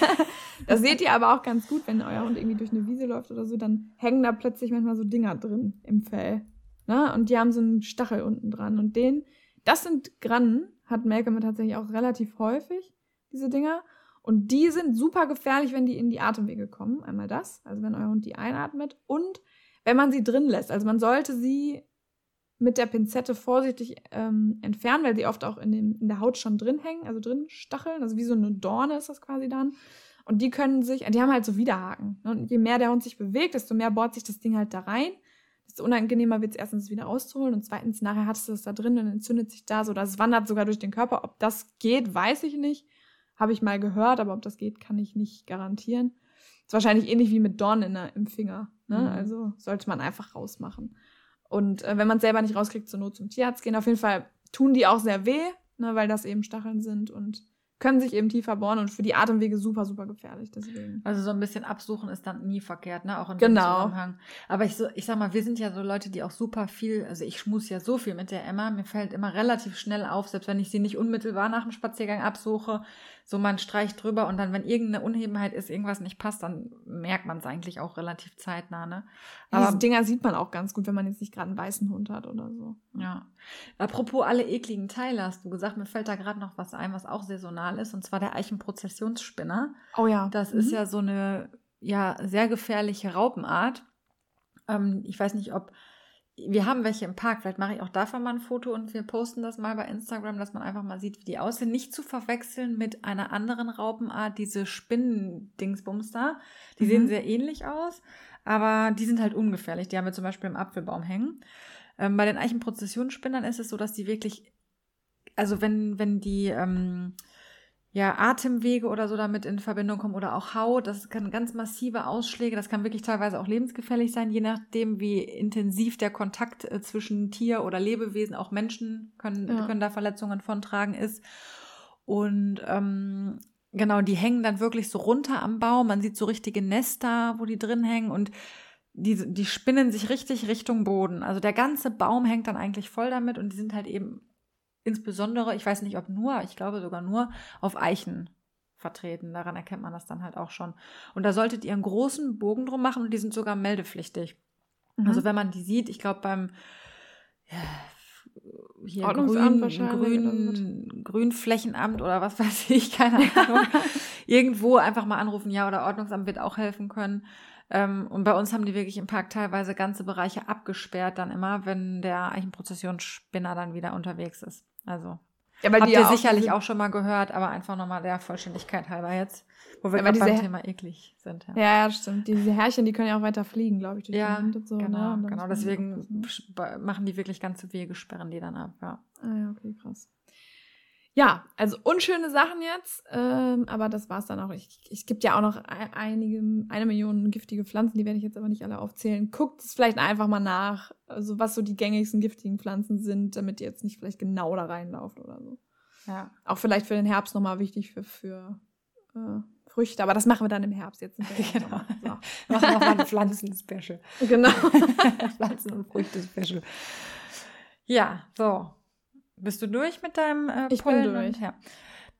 das seht ihr aber auch ganz gut, wenn euer Hund irgendwie durch eine Wiese läuft oder so, dann hängen da plötzlich manchmal so Dinger drin im Fell. Ne? Und die haben so einen Stachel unten dran. Und den, das sind Grannen, hat Malcolm tatsächlich auch relativ häufig, diese Dinger. Und die sind super gefährlich, wenn die in die Atemwege kommen. Einmal das, also wenn euer Hund die einatmet. Und wenn man sie drin lässt. Also man sollte sie mit der Pinzette vorsichtig ähm, entfernen, weil sie oft auch in, dem, in der Haut schon drin hängen, also drin stacheln. Also wie so eine Dorne ist das quasi dann. Und die können sich, die haben halt so Widerhaken. Ne? Und je mehr der Hund sich bewegt, desto mehr bohrt sich das Ding halt da rein. Desto unangenehmer wird es erstens wieder rauszuholen und zweitens nachher hast du das da drin und entzündet sich da so. Das wandert sogar durch den Körper. Ob das geht, weiß ich nicht. Habe ich mal gehört, aber ob das geht, kann ich nicht garantieren. Ist wahrscheinlich ähnlich wie mit Dornen in der, im Finger. Ne? Mhm. Also sollte man einfach rausmachen. Und äh, wenn man es selber nicht rauskriegt, zur Not zum Tierarzt gehen. Auf jeden Fall tun die auch sehr weh, ne, weil das eben Stacheln sind und können sich eben tiefer bohren und für die Atemwege super, super gefährlich. Deswegen. Also so ein bisschen absuchen ist dann nie verkehrt, ne? Auch in genau. dem Zusammenhang. Aber ich so, ich sag mal, wir sind ja so Leute, die auch super viel, also ich schmus ja so viel mit der Emma, mir fällt immer relativ schnell auf, selbst wenn ich sie nicht unmittelbar nach dem Spaziergang absuche, so man streicht drüber und dann, wenn irgendeine Unebenheit ist, irgendwas nicht passt, dann merkt man es eigentlich auch relativ zeitnah, ne? Aber Diese Dinger sieht man auch ganz gut, wenn man jetzt nicht gerade einen weißen Hund hat oder so. Ja. Apropos alle ekligen Teile, hast du gesagt, mir fällt da gerade noch was ein, was auch saisonal ist, und zwar der Eichenprozessionsspinner. Oh ja. Das mhm. ist ja so eine ja sehr gefährliche Raupenart. Ähm, ich weiß nicht, ob wir haben welche im Park. Vielleicht mache ich auch davon mal ein Foto und wir posten das mal bei Instagram, dass man einfach mal sieht, wie die aussehen. Nicht zu verwechseln mit einer anderen Raupenart, diese Spinnendingsbums da. Die mhm. sehen sehr ähnlich aus, aber die sind halt ungefährlich. Die haben wir zum Beispiel im Apfelbaum hängen. Ähm, bei den Eichenprozessionsspinnern ist es so, dass die wirklich, also wenn, wenn die ähm, ja, Atemwege oder so damit in Verbindung kommen oder auch Haut. Das kann ganz massive Ausschläge, das kann wirklich teilweise auch lebensgefährlich sein, je nachdem, wie intensiv der Kontakt äh, zwischen Tier oder Lebewesen, auch Menschen können, ja. können da Verletzungen von tragen ist. Und ähm, genau, die hängen dann wirklich so runter am Baum. Man sieht so richtige Nester, wo die drin hängen und die, die spinnen sich richtig Richtung Boden. Also der ganze Baum hängt dann eigentlich voll damit und die sind halt eben insbesondere, ich weiß nicht ob nur, ich glaube sogar nur auf Eichen vertreten. Daran erkennt man das dann halt auch schon. Und da solltet ihr einen großen Bogen drum machen und die sind sogar meldepflichtig. Mhm. Also wenn man die sieht, ich glaube beim ja, hier Grün, Grün, Grünflächenamt oder was weiß ich, keine Ahnung. Irgendwo einfach mal anrufen, ja, oder Ordnungsamt wird auch helfen können. Ähm, und bei uns haben die wirklich im Park teilweise ganze Bereiche abgesperrt, dann immer, wenn der Eichenprozessionsspinner dann wieder unterwegs ist. Also ja, habt ihr sicherlich auch, schon mal gehört, aber einfach nochmal der Vollständigkeit halber jetzt, wo wir ja, beim Thema eklig sind. Ja. ja, stimmt. Diese Härchen, die können ja auch weiter fliegen, glaube ich, durch ja, die Wind und so. Genau, ne? und genau. Deswegen machen die wirklich ganze Wege, sperren die dann ab, ja. Ah ja, okay, krass. Ja, also unschöne Sachen jetzt, ähm, aber das war's dann auch. Ich, es gibt ja auch noch einige, eine Million giftige Pflanzen, die werde ich jetzt aber nicht alle aufzählen. Guckt es vielleicht einfach mal nach, also was so die gängigsten giftigen Pflanzen sind, damit ihr jetzt nicht vielleicht genau da reinlauft oder so. Ja. Auch vielleicht für den Herbst nochmal wichtig für, für äh, Früchte, aber das machen wir dann im Herbst jetzt. Genau. So. machen wir mal ein Pflanzen-Special. Genau. Pflanzen- und Früchte-Special. Ja, so. Bist du durch mit deinem äh, Ich bin durch. ja.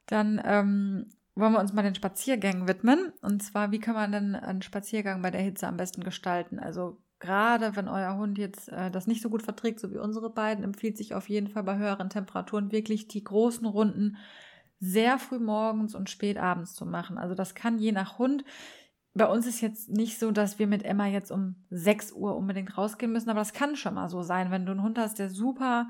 Dann ähm, wollen wir uns mal den Spaziergängen widmen. Und zwar, wie kann man denn einen Spaziergang bei der Hitze am besten gestalten? Also gerade wenn euer Hund jetzt äh, das nicht so gut verträgt, so wie unsere beiden, empfiehlt sich auf jeden Fall bei höheren Temperaturen wirklich die großen Runden sehr früh morgens und spät abends zu machen. Also das kann je nach Hund. Bei uns ist jetzt nicht so, dass wir mit Emma jetzt um 6 Uhr unbedingt rausgehen müssen, aber das kann schon mal so sein, wenn du einen Hund hast, der super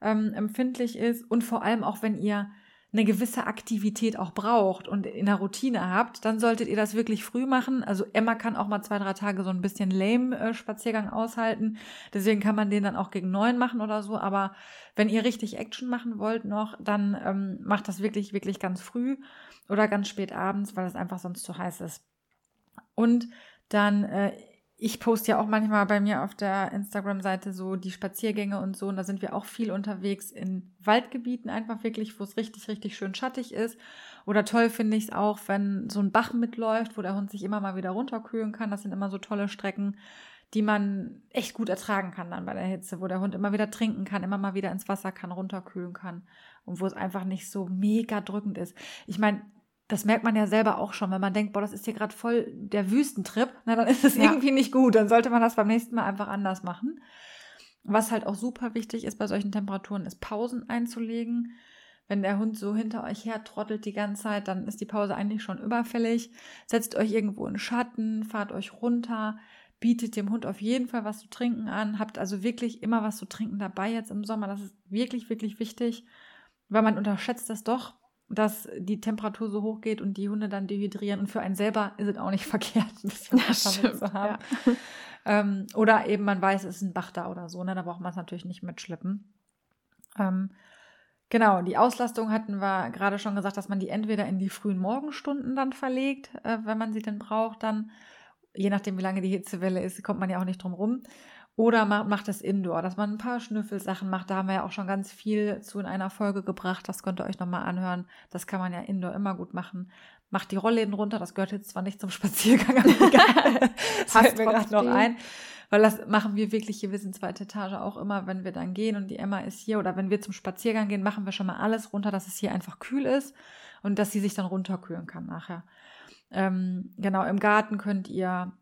ähm, empfindlich ist und vor allem auch, wenn ihr eine gewisse Aktivität auch braucht und in der Routine habt, dann solltet ihr das wirklich früh machen. Also Emma kann auch mal zwei, drei Tage so ein bisschen lame äh, Spaziergang aushalten. Deswegen kann man den dann auch gegen neun machen oder so. Aber wenn ihr richtig Action machen wollt noch, dann ähm, macht das wirklich, wirklich ganz früh oder ganz spät abends, weil es einfach sonst zu heiß ist. Und dann äh, ich poste ja auch manchmal bei mir auf der Instagram-Seite so die Spaziergänge und so. Und da sind wir auch viel unterwegs in Waldgebieten, einfach wirklich, wo es richtig, richtig schön schattig ist. Oder toll finde ich es auch, wenn so ein Bach mitläuft, wo der Hund sich immer mal wieder runterkühlen kann. Das sind immer so tolle Strecken, die man echt gut ertragen kann dann bei der Hitze, wo der Hund immer wieder trinken kann, immer mal wieder ins Wasser kann, runterkühlen kann und wo es einfach nicht so mega drückend ist. Ich meine, das merkt man ja selber auch schon, wenn man denkt, boah, das ist hier gerade voll der Wüstentrip, na, dann ist es ja. irgendwie nicht gut. Dann sollte man das beim nächsten Mal einfach anders machen. Was halt auch super wichtig ist bei solchen Temperaturen, ist Pausen einzulegen. Wenn der Hund so hinter euch her trottelt die ganze Zeit, dann ist die Pause eigentlich schon überfällig. Setzt euch irgendwo in Schatten, fahrt euch runter, bietet dem Hund auf jeden Fall was zu trinken an, habt also wirklich immer was zu trinken dabei jetzt im Sommer. Das ist wirklich, wirklich wichtig, weil man unterschätzt das doch, dass die Temperatur so hoch geht und die Hunde dann dehydrieren. Und für einen selber ist es auch nicht verkehrt, ein bisschen Wasser ja, zu haben. Ja. Ähm, oder eben man weiß, es ist ein Bach da oder so, ne? da braucht man es natürlich nicht mitschleppen. Ähm, genau, die Auslastung hatten wir gerade schon gesagt, dass man die entweder in die frühen Morgenstunden dann verlegt, äh, wenn man sie denn braucht, dann, je nachdem, wie lange die Hitzewelle ist, kommt man ja auch nicht drum rum. Oder macht, macht es indoor, dass man ein paar Schnüffelsachen macht. Da haben wir ja auch schon ganz viel zu in einer Folge gebracht. Das könnt ihr euch nochmal anhören. Das kann man ja indoor immer gut machen. Macht die Rollläden runter. Das gehört jetzt zwar nicht zum Spaziergang, aber egal. das fällt mir gerade noch ein. Weil das machen wir wirklich hier. Wir sind zweite Etage auch immer, wenn wir dann gehen und die Emma ist hier oder wenn wir zum Spaziergang gehen, machen wir schon mal alles runter, dass es hier einfach kühl ist und dass sie sich dann runterkühlen kann nachher. Ähm, genau, im Garten könnt ihr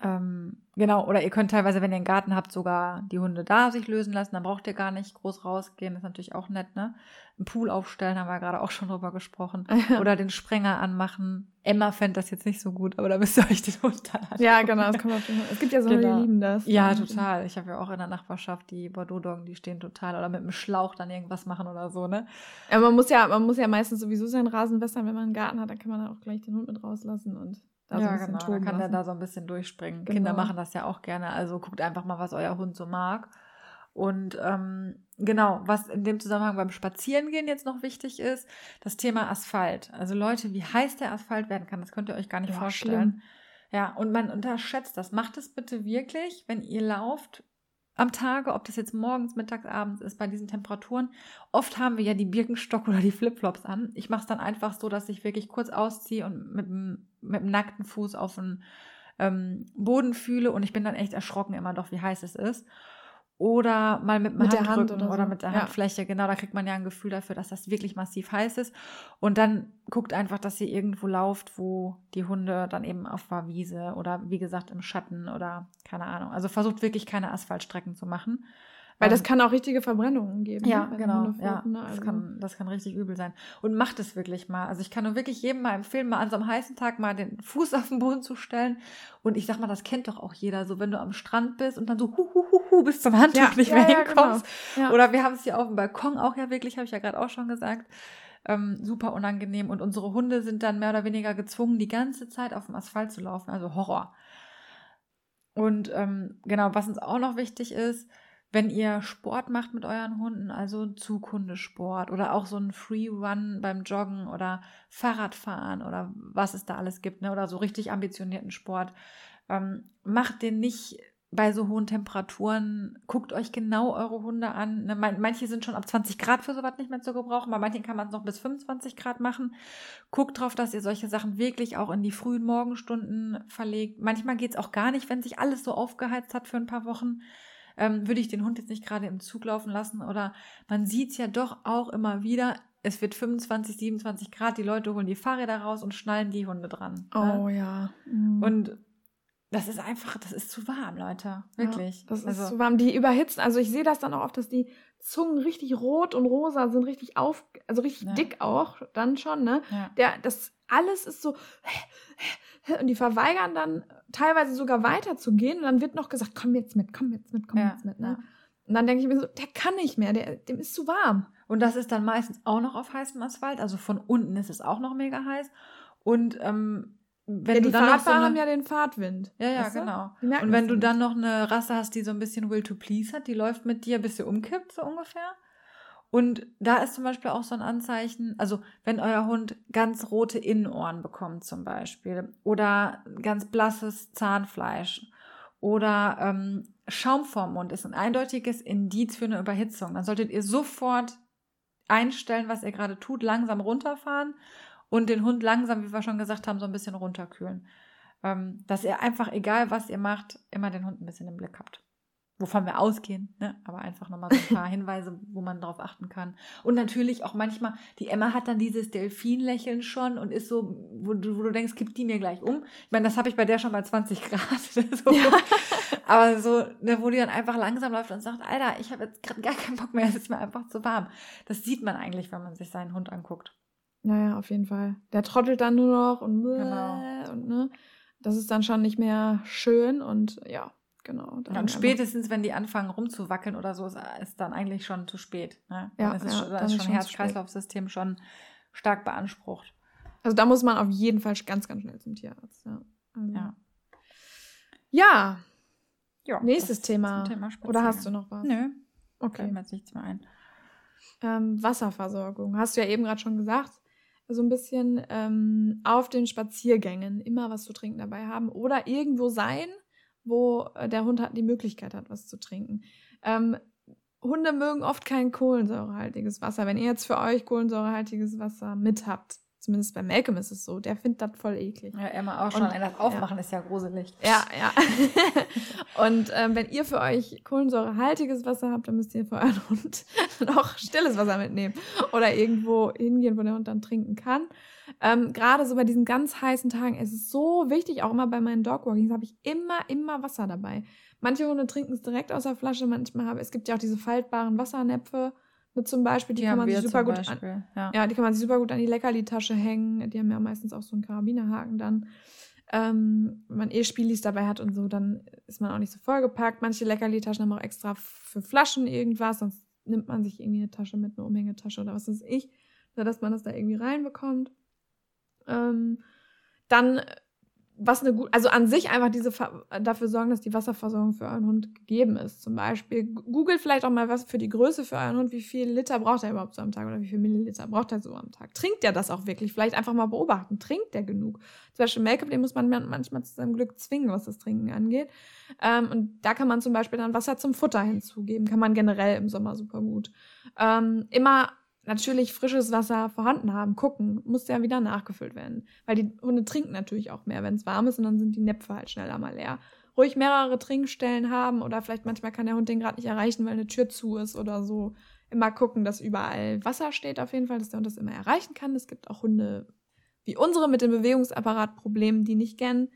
ähm, genau, oder ihr könnt teilweise, wenn ihr einen Garten habt, sogar die Hunde da sich lösen lassen. Dann braucht ihr gar nicht groß rausgehen. Das ist natürlich auch nett, ne? Einen Pool aufstellen, haben wir gerade auch schon drüber gesprochen. oder den Sprenger anmachen. Emma fände das jetzt nicht so gut, aber da müsst ihr euch den Hund dann anschauen. Ja, genau. Es, kommt auf den, es gibt ja so genau. die lieben das. Ja, total. Ich habe ja auch in der Nachbarschaft die Bordeaux-Doggen, die stehen total. Oder mit einem Schlauch dann irgendwas machen oder so, ne? Ja, man muss ja, man muss ja meistens sowieso seinen Rasen wässern, wenn man einen Garten hat. Dann kann man auch gleich den Hund mit rauslassen und da ja, so genau. Dann kann der da so ein bisschen durchspringen. Genau. Kinder machen das ja auch gerne. Also guckt einfach mal, was euer Hund so mag. Und ähm, genau, was in dem Zusammenhang beim Spazierengehen jetzt noch wichtig ist, das Thema Asphalt. Also Leute, wie heiß der Asphalt werden kann, das könnt ihr euch gar nicht ja, vorstellen. Schlimm. Ja, und man unterschätzt das. Macht es bitte wirklich, wenn ihr lauft, am Tage, ob das jetzt morgens, mittags, abends ist, bei diesen Temperaturen. Oft haben wir ja die Birkenstock oder die Flipflops an. Ich mache es dann einfach so, dass ich wirklich kurz ausziehe und mit mit dem nackten Fuß auf den ähm, Boden fühle und ich bin dann echt erschrocken immer doch, wie heiß es ist. Oder mal mit mit Handrücken Hand oder, so. oder, mit der ja. Handfläche. Genau, da kriegt man ja ein Gefühl dafür, dass das wirklich massiv heiß ist. Und dann guckt einfach, dass ihr irgendwo lauft, wo die Hunde dann eben auf der Wiese oder wie gesagt im Schatten oder keine Ahnung. Also versucht wirklich keine Asphaltstrecken zu machen. Weil das kann auch richtige Verbrennungen geben. Ja, ne, genau. Ja, ne? also. das, kann, das kann richtig übel sein. Und macht es wirklich mal. Also ich kann nur wirklich jedem mal empfehlen, mal an so einem heißen Tag mal den Fuß auf den Boden zu stellen. Und ich sag mal, das kennt doch auch jeder. So, wenn du am Strand bist und dann so hu, hu, hu, hu bis zum Handtuch ja, nicht ja, mehr ja, hinkommst. Genau. Oder wir haben es hier auf dem Balkon auch ja wirklich, habe ich ja gerade auch schon gesagt. Ähm, super unangenehm. Und unsere Hunde sind dann mehr oder weniger gezwungen, die ganze Zeit auf dem Asphalt zu laufen. Also Horror. Und ähm, genau, was uns auch noch wichtig ist, wenn ihr Sport macht mit euren Hunden, also Zughundesport oder auch so ein Free Run beim Joggen oder Fahrradfahren oder was es da alles gibt, ne? oder so richtig ambitionierten Sport, ähm, macht den nicht bei so hohen Temperaturen. Guckt euch genau eure Hunde an. Ne? Manche sind schon ab 20 Grad für sowas nicht mehr zu gebrauchen, bei manchen kann man es noch bis 25 Grad machen. Guckt drauf, dass ihr solche Sachen wirklich auch in die frühen Morgenstunden verlegt. Manchmal geht es auch gar nicht, wenn sich alles so aufgeheizt hat für ein paar Wochen ähm, würde ich den Hund jetzt nicht gerade im Zug laufen lassen. Oder man sieht es ja doch auch immer wieder, es wird 25, 27 Grad, die Leute holen die Fahrräder raus und schnallen die Hunde dran. Ne? Oh ja. Mhm. Und das ist einfach, das ist zu warm, Leute. Wirklich. Ja, das also. ist zu warm. Die überhitzen. Also ich sehe das dann auch oft, dass die Zungen richtig rot und rosa sind, richtig auf, also richtig ja. dick auch dann schon, ne? Ja. Der, das alles ist so und die verweigern dann teilweise sogar weiterzugehen und dann wird noch gesagt, komm jetzt mit, komm jetzt mit, komm ja. jetzt mit, ne? Und dann denke ich mir so, der kann nicht mehr, der, dem ist zu warm. Und das ist dann meistens auch noch auf heißem Asphalt, also von unten ist es auch noch mega heiß. Und ähm, wenn ja, die Fahrradfahrer so eine... haben ja den Fahrtwind. Ja, ja, genau. Und wenn du dann noch eine Rasse hast, die so ein bisschen Will to Please hat, die läuft mit dir, bis sie umkippt, so ungefähr. Und da ist zum Beispiel auch so ein Anzeichen, also wenn euer Hund ganz rote Innenohren bekommt zum Beispiel oder ganz blasses Zahnfleisch oder ähm, Schaum vorm Mund ist ein eindeutiges Indiz für eine Überhitzung. Dann solltet ihr sofort einstellen, was ihr gerade tut, langsam runterfahren und den Hund langsam, wie wir schon gesagt haben, so ein bisschen runterkühlen. Ähm, dass ihr einfach, egal was ihr macht, immer den Hund ein bisschen im Blick habt wovon wir ausgehen, ne? aber einfach nochmal so ein paar Hinweise, wo man drauf achten kann. Und natürlich auch manchmal, die Emma hat dann dieses Delfinlächeln schon und ist so, wo du, wo du denkst, gibt die mir gleich um. Ich meine, das habe ich bei der schon bei 20 Grad. so. ja. Aber so, ne, wo die dann einfach langsam läuft und sagt, Alter, ich habe jetzt gerade gar keinen Bock mehr, es ist mir einfach zu warm. Das sieht man eigentlich, wenn man sich seinen Hund anguckt. Naja, auf jeden Fall. Der trottelt dann nur noch und, genau. und ne, das ist dann schon nicht mehr schön und ja, genau. Ja, und spätestens, wenn die anfangen rumzuwackeln oder so, ist dann eigentlich schon zu spät. Ne? Ja, ist, ja, schon, dann ist schon Herz-Kreislauf-System schon stark beansprucht. Also da muss man auf jeden Fall ganz, ganz schnell zum Tierarzt. Ja. Also. ja. ja. ja. Nächstes Thema. Thema oder hast du noch was? Nö. Okay. Fällt mir jetzt nichts mehr ein. Ähm, Wasserversorgung. Hast du ja eben gerade schon gesagt. So ein bisschen ähm, auf den Spaziergängen immer was zu trinken dabei haben oder irgendwo sein, wo äh, der Hund hat, die Möglichkeit hat, was zu trinken. Ähm, Hunde mögen oft kein kohlensäurehaltiges Wasser. Wenn ihr jetzt für euch kohlensäurehaltiges Wasser mit habt, zumindest bei Malcolm ist es so, der findet das voll eklig. Ja, Emma auch schon. Und, das Aufmachen ja. ist ja gruselig. Ja, ja. und ähm, wenn ihr für euch kohlensäurehaltiges Wasser habt, dann müsst ihr für euren Hund noch stilles Wasser mitnehmen. Oder irgendwo hingehen, wo der Hund dann trinken kann. Ähm, Gerade so bei diesen ganz heißen Tagen, es ist so wichtig, auch immer bei meinen Dogwalkings habe ich immer, immer Wasser dabei. Manche Hunde trinken es direkt aus der Flasche, manchmal habe es gibt ja auch diese faltbaren Wassernäpfe mit zum Beispiel, die, die kann man sich super gut an, ja. ja. die kann man sich super gut an die Leckerli-Tasche hängen. Die haben ja meistens auch so einen Karabinerhaken dann. Ähm, wenn man eh Spielis dabei hat und so, dann ist man auch nicht so vollgepackt. Manche Leckerli-Taschen haben auch extra für Flaschen irgendwas, sonst nimmt man sich irgendwie eine Tasche mit, eine Umhängetasche oder was weiß ich, dass man das da irgendwie reinbekommt. Ähm, dann was eine gut, also an sich einfach diese dafür sorgen, dass die Wasserversorgung für euren Hund gegeben ist. Zum Beispiel googelt vielleicht auch mal was für die Größe für euren Hund, wie viel Liter braucht er überhaupt so am Tag oder wie viel Milliliter braucht er so am Tag. Trinkt er das auch wirklich? Vielleicht einfach mal beobachten. Trinkt er genug? Zum Beispiel Make-up, den muss man manchmal zu seinem Glück zwingen, was das Trinken angeht. Ähm, und da kann man zum Beispiel dann Wasser zum Futter hinzugeben. Kann man generell im Sommer super gut. Ähm, immer natürlich frisches Wasser vorhanden haben, gucken, muss ja wieder nachgefüllt werden. Weil die Hunde trinken natürlich auch mehr, wenn es warm ist und dann sind die Näpfe halt schneller mal leer. Ruhig mehrere Trinkstellen haben oder vielleicht manchmal kann der Hund den gerade nicht erreichen, weil eine Tür zu ist oder so. Immer gucken, dass überall Wasser steht auf jeden Fall, dass der Hund das immer erreichen kann. Es gibt auch Hunde wie unsere mit dem Bewegungsapparatproblemen, die nicht gern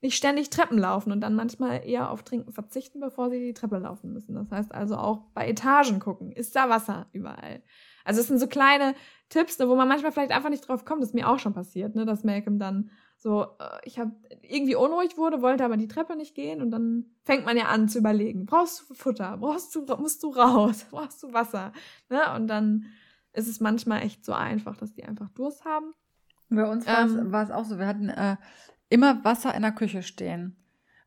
nicht ständig Treppen laufen und dann manchmal eher auf Trinken verzichten, bevor sie die Treppe laufen müssen. Das heißt also auch bei Etagen gucken. Ist da Wasser überall? Also es sind so kleine Tipps, ne, wo man manchmal vielleicht einfach nicht drauf kommt. Das ist mir auch schon passiert, ne, dass Malcolm dann so, äh, ich habe irgendwie unruhig wurde, wollte aber die Treppe nicht gehen und dann fängt man ja an zu überlegen, brauchst du Futter, brauchst du, musst du raus, brauchst du Wasser, ne? Und dann ist es manchmal echt so einfach, dass die einfach Durst haben. Bei uns war ähm, es auch so, wir hatten äh, immer Wasser in der Küche stehen.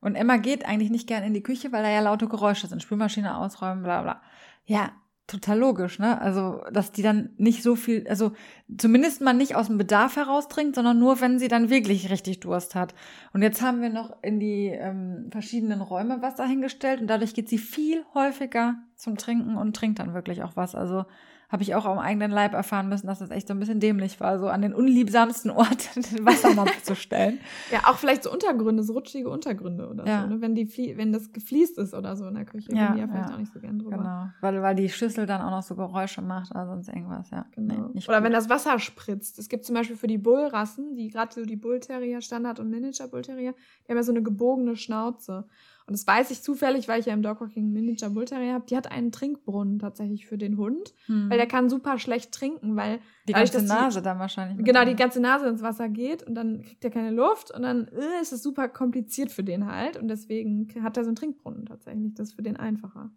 Und Emma geht eigentlich nicht gern in die Küche, weil da ja laute Geräusche sind, Spülmaschine ausräumen, bla bla. Ja, total logisch, ne? Also, dass die dann nicht so viel, also zumindest mal nicht aus dem Bedarf heraus trinkt, sondern nur, wenn sie dann wirklich richtig Durst hat. Und jetzt haben wir noch in die ähm, verschiedenen Räume Wasser hingestellt und dadurch geht sie viel häufiger zum Trinken und trinkt dann wirklich auch was. Also habe ich auch am eigenen Leib erfahren müssen, dass das echt so ein bisschen dämlich war, so an den unliebsamsten Ort den Wassernapf zu stellen. Ja, auch vielleicht so Untergründe, so rutschige Untergründe oder ja. so, ne? wenn, die, wenn das gefliest ist oder so in der Küche, ja, die ja vielleicht auch nicht so gern drüber. Genau, weil, weil die Schüssel dann auch noch so Geräusche macht oder sonst irgendwas, ja. Genau. Nee, oder gut. wenn das Wasser spritzt. Es gibt zum Beispiel für die Bullrassen, die gerade so die Bullterrier, Standard- und Miniature-Bullterrier, die haben ja so eine gebogene Schnauze. Und das weiß ich zufällig, weil ich ja im Dogwalking Miniature Bull Terrier habe. Die hat einen Trinkbrunnen tatsächlich für den Hund, hm. weil der kann super schlecht trinken, weil die ganze dadurch, Nase die, dann wahrscheinlich. Genau, die ganze Nase ins Wasser geht und dann kriegt er keine Luft und dann äh, ist es super kompliziert für den halt und deswegen hat er so einen Trinkbrunnen tatsächlich. Das ist für den einfacher.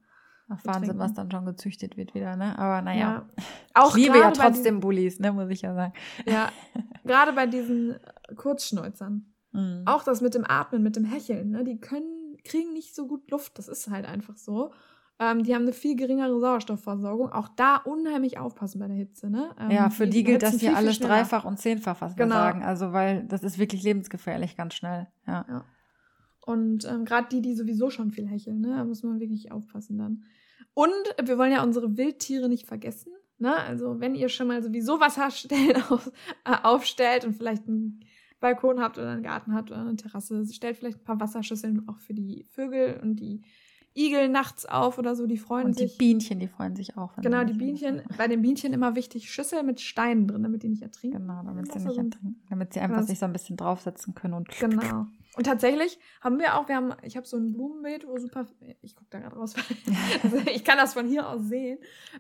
Ach, Wahnsinn, was dann schon gezüchtet wird wieder, ne? Aber naja. Ja. Auch ich liebe ja trotzdem Bullies, ne, muss ich ja sagen. Ja, gerade bei diesen Kurzschnäuzern. Mhm. Auch das mit dem Atmen, mit dem Hecheln, ne? Die können kriegen nicht so gut Luft. Das ist halt einfach so. Ähm, die haben eine viel geringere Sauerstoffversorgung. Auch da unheimlich aufpassen bei der Hitze. Ne? Ähm, ja, für die, die gilt das hier alles dreifach und zehnfach, was genau. wir sagen. Also, weil das ist wirklich lebensgefährlich ganz schnell. Ja. ja. Und ähm, gerade die, die sowieso schon viel hecheln, ne? da muss man wirklich aufpassen dann. Und wir wollen ja unsere Wildtiere nicht vergessen. Ne? Also, wenn ihr schon mal sowieso Wasserstellen auf, äh, aufstellt und vielleicht ein Balkon habt oder einen Garten habt oder eine Terrasse, stellt vielleicht ein paar Wasserschüsseln auch für die Vögel und die Igel nachts auf oder so, die freuen und sich. Und die Bienchen, die freuen sich auch. Genau, die Bienchen, bei den Bienchen immer wichtig, Schüssel mit Steinen drin, damit die nicht ertrinken. Genau, damit sie nicht ertrinken. Damit sie einfach sich so ein bisschen draufsetzen können und. Genau. Und tatsächlich haben wir auch, wir haben, ich habe so ein Blumenbeet, wo super, ich gucke da gerade raus, also ich kann das von hier aus sehen,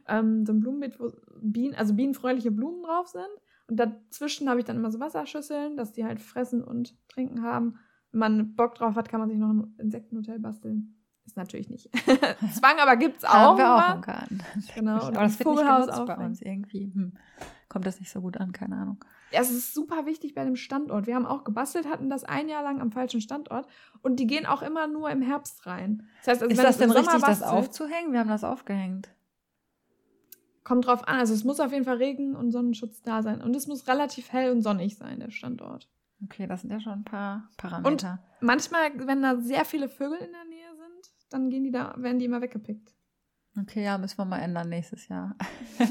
ähm, so ein Blumenbeet, wo Bienen, also bienenfreundliche Blumen drauf sind. Und dazwischen habe ich dann immer so Wasserschüsseln, dass die halt fressen und trinken haben. Wenn man Bock drauf hat, kann man sich noch ein Insektenhotel basteln. Ist natürlich nicht Zwang, aber gibt's auch. Haben wir auch im Garten. Genau. aber das Vogelhaus auch bei uns irgendwie. Hm. Kommt das nicht so gut an, keine Ahnung. Ja, es ist super wichtig bei dem Standort. Wir haben auch gebastelt, hatten das ein Jahr lang am falschen Standort und die gehen auch immer nur im Herbst rein. Das heißt, also, ist das denn richtig, bastelt, das aufzuhängen? Wir haben das aufgehängt. Kommt drauf an. Also es muss auf jeden Fall Regen- und Sonnenschutz da sein. Und es muss relativ hell und sonnig sein, der Standort. Okay, das sind ja schon ein paar Parameter. Und manchmal, wenn da sehr viele Vögel in der Nähe sind, dann gehen die da, werden die immer weggepickt. Okay, ja, müssen wir mal ändern nächstes Jahr.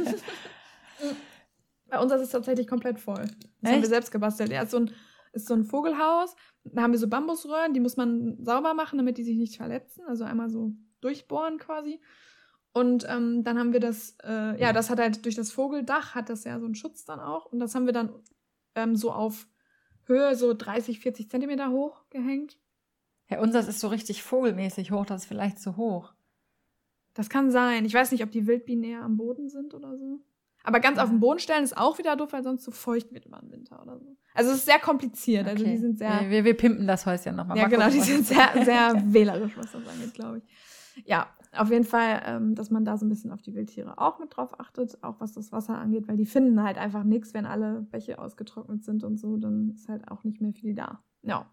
Bei uns ist es tatsächlich komplett voll. Das Echt? haben wir selbst gebastelt. Ja, ist so ein, ist so ein Vogelhaus. Da haben wir so Bambusröhren, die muss man sauber machen, damit die sich nicht verletzen. Also einmal so durchbohren quasi. Und ähm, dann haben wir das, äh, ja, das hat halt durch das Vogeldach hat das ja so einen Schutz dann auch. Und das haben wir dann ähm, so auf Höhe so 30, 40 Zentimeter hoch gehängt. Ja, unseres ist so richtig vogelmäßig hoch, das ist vielleicht zu hoch. Das kann sein. Ich weiß nicht, ob die Wildbienen näher am Boden sind oder so. Aber ganz auf den Boden stellen ist auch wieder doof, weil sonst so feucht wird über den Winter oder so. Also es ist sehr kompliziert. Also, okay. Also die sind sehr. Wir, wir, wir pimpen das Häuschen nochmal. Ja, mal genau, gucken, die sind sehr, sehr wählerisch, was das angeht, glaube ich. Ja, auf jeden Fall, ähm, dass man da so ein bisschen auf die Wildtiere auch mit drauf achtet, auch was das Wasser angeht, weil die finden halt einfach nichts, wenn alle Bäche ausgetrocknet sind und so, dann ist halt auch nicht mehr viel da. Ja.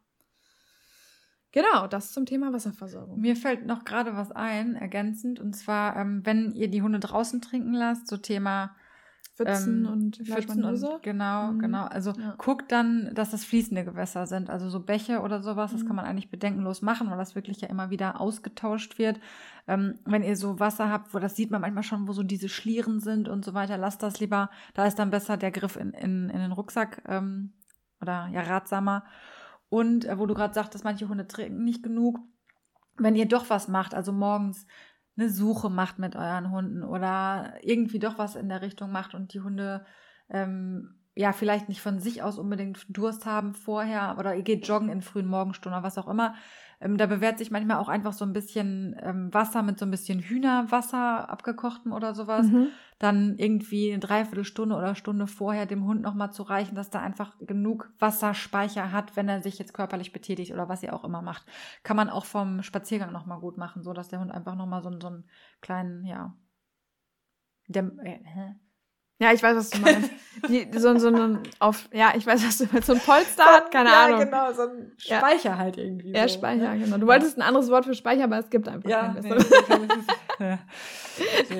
Genau, das zum Thema Wasserversorgung. Mir fällt noch gerade was ein, ergänzend, und zwar, ähm, wenn ihr die Hunde draußen trinken lasst, so Thema Pfützen ähm, und Pfützen und, Genau, mhm. genau. Also ja. guckt dann, dass das fließende Gewässer sind. Also so Bäche oder sowas, mhm. das kann man eigentlich bedenkenlos machen, weil das wirklich ja immer wieder ausgetauscht wird. Ähm, wenn ihr so Wasser habt, wo das sieht man manchmal schon, wo so diese Schlieren sind und so weiter, lasst das lieber. Da ist dann besser der Griff in, in, in den Rucksack ähm, oder ja ratsamer. Und äh, wo du gerade sagtest, manche Hunde trinken nicht genug. Wenn ihr doch was macht, also morgens eine Suche macht mit euren Hunden oder irgendwie doch was in der Richtung macht und die Hunde ähm, ja vielleicht nicht von sich aus unbedingt Durst haben vorher oder ihr geht joggen in frühen Morgenstunden oder was auch immer, ähm, da bewährt sich manchmal auch einfach so ein bisschen ähm, Wasser mit so ein bisschen Hühnerwasser abgekochtem oder sowas. Mhm. Dann irgendwie eine Dreiviertelstunde oder Stunde vorher dem Hund nochmal zu reichen, dass der einfach genug Wasserspeicher hat, wenn er sich jetzt körperlich betätigt oder was ihr auch immer macht. Kann man auch vom Spaziergang nochmal gut machen, so dass der Hund einfach nochmal so, so einen kleinen, ja, Dämm äh, ja, ich weiß, was du meinst. Die, so, so ein auf, ja, ich weiß, was du meinst. So ein Polster hat, keine ja, Ahnung. Ja, genau, so ein Speicher ja. halt irgendwie. Ja, so. Speicher, genau. Du wolltest ein anderes Wort für Speicher, aber es gibt einfach ja, kein nee,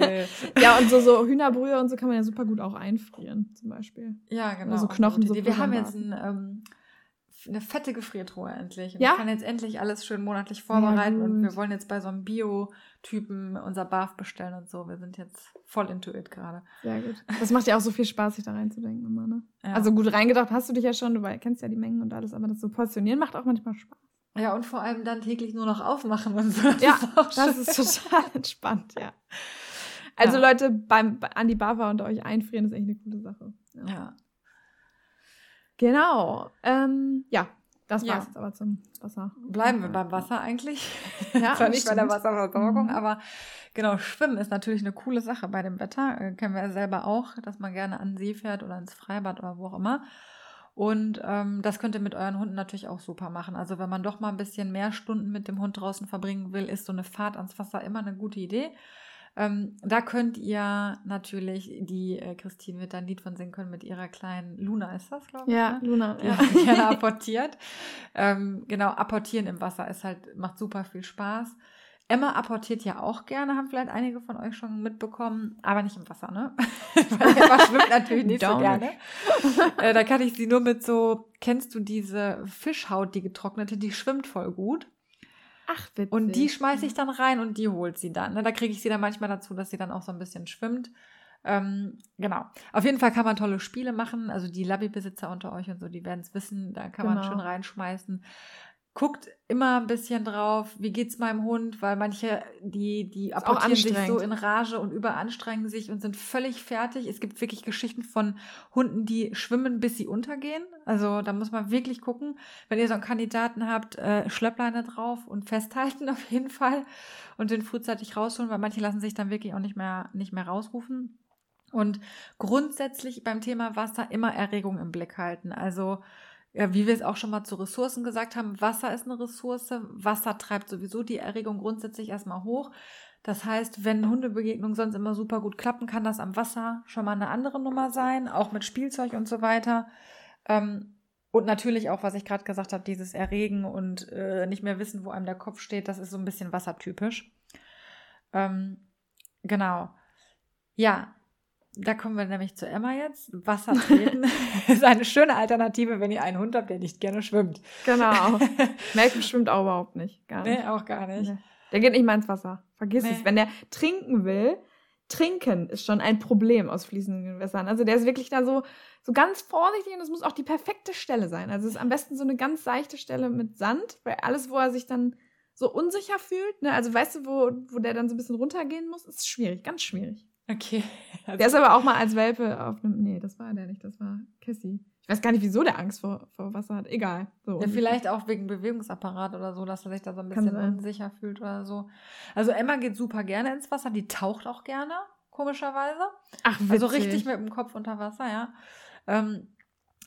ja. ja, und so, so Hühnerbrühe und so kann man ja super gut auch einfrieren, zum Beispiel. Ja, genau. Also Knochen. So wir haben jetzt ein, ähm, eine fette Gefriertruhe endlich. Und ja? Ich kann jetzt endlich alles schön monatlich vorbereiten ja, und wir wollen jetzt bei so einem Bio-Typen unser Barf bestellen und so. Wir sind jetzt voll into it gerade. Sehr gut. Das macht ja auch so viel Spaß, sich da reinzudenken immer, ne? Ja. Also gut reingedacht hast du dich ja schon, du kennst ja die Mengen und alles, aber das so portionieren macht auch manchmal Spaß. Ja, und vor allem dann täglich nur noch aufmachen und so. Das ja, ist das ist total entspannt, ja. Also ja. Leute, beim, an die Bava unter euch einfrieren ist echt eine gute Sache. ja. Ja. Genau. Ähm, ja, das war's ja. aber zum Wasser. Bleiben wir beim Wasser eigentlich. Ja, Zwar nicht bei der Wasserversorgung, mhm. aber genau, Schwimmen ist natürlich eine coole Sache bei dem Wetter. Äh, kennen wir ja selber auch, dass man gerne an den See fährt oder ins Freibad oder wo auch immer. Und ähm, das könnt ihr mit euren Hunden natürlich auch super machen. Also wenn man doch mal ein bisschen mehr Stunden mit dem Hund draußen verbringen will, ist so eine Fahrt ans Wasser immer eine gute Idee. Ähm, da könnt ihr natürlich, die äh, Christine wird da ein Lied von singen können mit ihrer kleinen Luna, ist das, glaube ich? Ja, ne? Luna, ja. Die gerne apportiert. ähm, genau, apportieren im Wasser ist halt, macht super viel Spaß. Emma apportiert ja auch gerne, haben vielleicht einige von euch schon mitbekommen, aber nicht im Wasser, ne? Weil Emma schwimmt natürlich nicht so gerne. äh, da kann ich sie nur mit so, kennst du diese Fischhaut, die getrocknete, die schwimmt voll gut. Ach, witzig. Und die schmeiße ich dann rein und die holt sie dann. Ne? Da kriege ich sie dann manchmal dazu, dass sie dann auch so ein bisschen schwimmt. Ähm, genau. Auf jeden Fall kann man tolle Spiele machen. Also die Labby-Besitzer unter euch und so, die werden es wissen. Da kann genau. man schön reinschmeißen guckt immer ein bisschen drauf, wie geht's meinem Hund, weil manche, die, die apportieren sich so in Rage und überanstrengen sich und sind völlig fertig. Es gibt wirklich Geschichten von Hunden, die schwimmen, bis sie untergehen. Also da muss man wirklich gucken. Wenn ihr so einen Kandidaten habt, äh, Schleppleine drauf und festhalten auf jeden Fall und den frühzeitig rausholen, weil manche lassen sich dann wirklich auch nicht mehr, nicht mehr rausrufen. Und grundsätzlich beim Thema Wasser immer Erregung im Blick halten. Also ja, wie wir es auch schon mal zu Ressourcen gesagt haben, Wasser ist eine Ressource. Wasser treibt sowieso die Erregung grundsätzlich erstmal hoch. Das heißt, wenn Hundebegegnung sonst immer super gut klappen, kann das am Wasser schon mal eine andere Nummer sein, auch mit Spielzeug und so weiter. Ähm, und natürlich auch, was ich gerade gesagt habe, dieses Erregen und äh, nicht mehr wissen, wo einem der Kopf steht, das ist so ein bisschen wassertypisch. Ähm, genau. Ja, da kommen wir nämlich zu Emma jetzt. Wasser treten ist eine schöne Alternative, wenn ihr einen Hund habt, der nicht gerne schwimmt. Genau. Malcolm schwimmt auch überhaupt nicht. Gar nicht. Nee, auch gar nicht. Nee. Der geht nicht mal ins Wasser. Vergiss nee. es. Wenn der trinken will, trinken ist schon ein Problem aus fließenden Gewässern. Also der ist wirklich da so, so ganz vorsichtig und es muss auch die perfekte Stelle sein. Also es ist am besten so eine ganz seichte Stelle mit Sand, weil alles, wo er sich dann so unsicher fühlt, ne? also weißt du, wo, wo der dann so ein bisschen runtergehen muss, ist schwierig, ganz schwierig. Okay. Also der ist aber auch mal als Welpe auf einem. Nee, das war der nicht, das war Cassie. Ich weiß gar nicht, wieso der Angst vor, vor Wasser hat. Egal. So. Ja, vielleicht auch wegen Bewegungsapparat oder so, dass er sich da so ein bisschen unsicher fühlt oder so. Also Emma geht super gerne ins Wasser, die taucht auch gerne, komischerweise. Ach, witzig. Also richtig mit dem Kopf unter Wasser, ja. Ähm,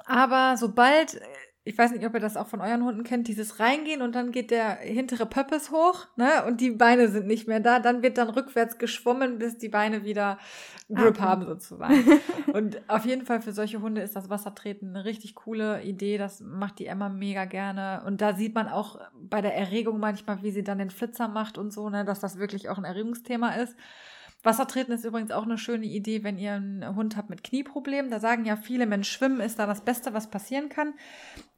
aber sobald ich weiß nicht, ob ihr das auch von euren Hunden kennt, dieses Reingehen und dann geht der hintere Pöppes hoch, ne, und die Beine sind nicht mehr da, dann wird dann rückwärts geschwommen, bis die Beine wieder Grip ah, haben sozusagen. und auf jeden Fall für solche Hunde ist das Wassertreten eine richtig coole Idee, das macht die Emma mega gerne und da sieht man auch bei der Erregung manchmal, wie sie dann den Flitzer macht und so, ne, dass das wirklich auch ein Erregungsthema ist. Wassertreten ist übrigens auch eine schöne Idee, wenn ihr einen Hund habt mit Knieproblemen. Da sagen ja viele, Mensch, Schwimmen ist da das Beste, was passieren kann.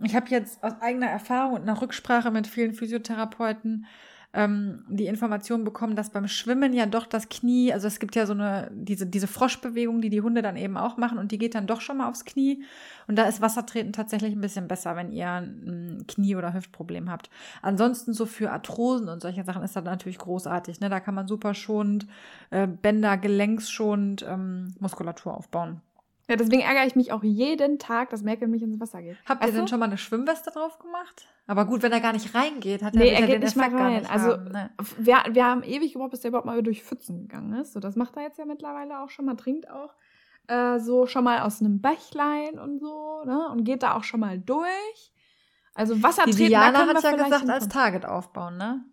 Ich habe jetzt aus eigener Erfahrung und nach Rücksprache mit vielen Physiotherapeuten ähm, die Information bekommen, dass beim Schwimmen ja doch das Knie, also es gibt ja so eine, diese, diese Froschbewegung, die die Hunde dann eben auch machen und die geht dann doch schon mal aufs Knie. Und da ist Wassertreten tatsächlich ein bisschen besser, wenn ihr ein Knie- oder Hüftproblem habt. Ansonsten so für Arthrosen und solche Sachen ist das natürlich großartig. Ne? Da kann man super schonend, äh, Bänder, gelenksschonend ähm, Muskulatur aufbauen. Ja, deswegen ärgere ich mich auch jeden Tag, dass Merkel mich ins Wasser geht. Habt weißt ihr denn schon mal eine Schwimmweste drauf gemacht? Aber gut, wenn er gar nicht reingeht, hat nee, er, er geht nicht mal rein. Nicht also haben, ne? wir, wir haben ewig gebraucht, bis der überhaupt mal durch Pfützen gegangen ist. So, das macht er jetzt ja mittlerweile auch schon mal, trinkt auch äh, so schon mal aus einem Bächlein und so, ne? Und geht da auch schon mal durch. Also Wasser Die treten, Diana hat ja gesagt, als Target aufbauen, ne?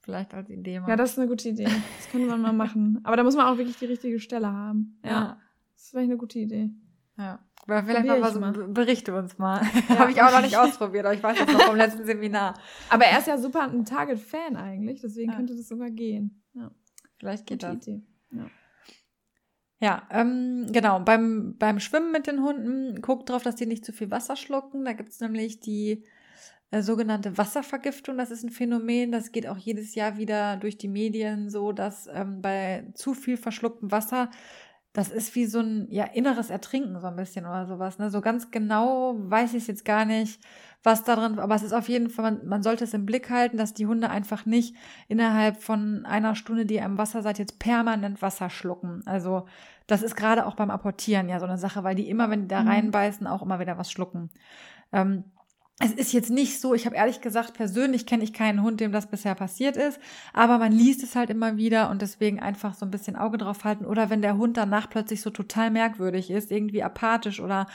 Vielleicht als Idee mal. Ja, das ist eine gute Idee. Das können wir mal machen. Aber da muss man auch wirklich die richtige Stelle haben. ja. ja. Das wäre eine gute Idee. Ja. Aber vielleicht mal, was, mal. berichte uns mal. Ja. Habe ich auch noch nicht ausprobiert, aber ich weiß das noch vom letzten Seminar. Aber er ist ja super ein Target-Fan eigentlich, deswegen ja. könnte das sogar gehen. Ja. Vielleicht geht Gute das. Idee. Ja. Ja, ähm, genau. Beim, beim Schwimmen mit den Hunden guckt drauf, dass die nicht zu viel Wasser schlucken. Da gibt es nämlich die äh, sogenannte Wasservergiftung. Das ist ein Phänomen, das geht auch jedes Jahr wieder durch die Medien so, dass ähm, bei zu viel verschlucktem Wasser das ist wie so ein ja, inneres Ertrinken so ein bisschen oder sowas. Ne? So ganz genau weiß ich es jetzt gar nicht, was da drin, aber es ist auf jeden Fall, man, man sollte es im Blick halten, dass die Hunde einfach nicht innerhalb von einer Stunde, die ihr im Wasser seid, jetzt permanent Wasser schlucken. Also das ist gerade auch beim Apportieren ja so eine Sache, weil die immer, wenn die da mhm. reinbeißen, auch immer wieder was schlucken. Ähm, es ist jetzt nicht so, ich habe ehrlich gesagt, persönlich kenne ich keinen Hund, dem das bisher passiert ist, aber man liest es halt immer wieder und deswegen einfach so ein bisschen Auge drauf halten. Oder wenn der Hund danach plötzlich so total merkwürdig ist, irgendwie apathisch oder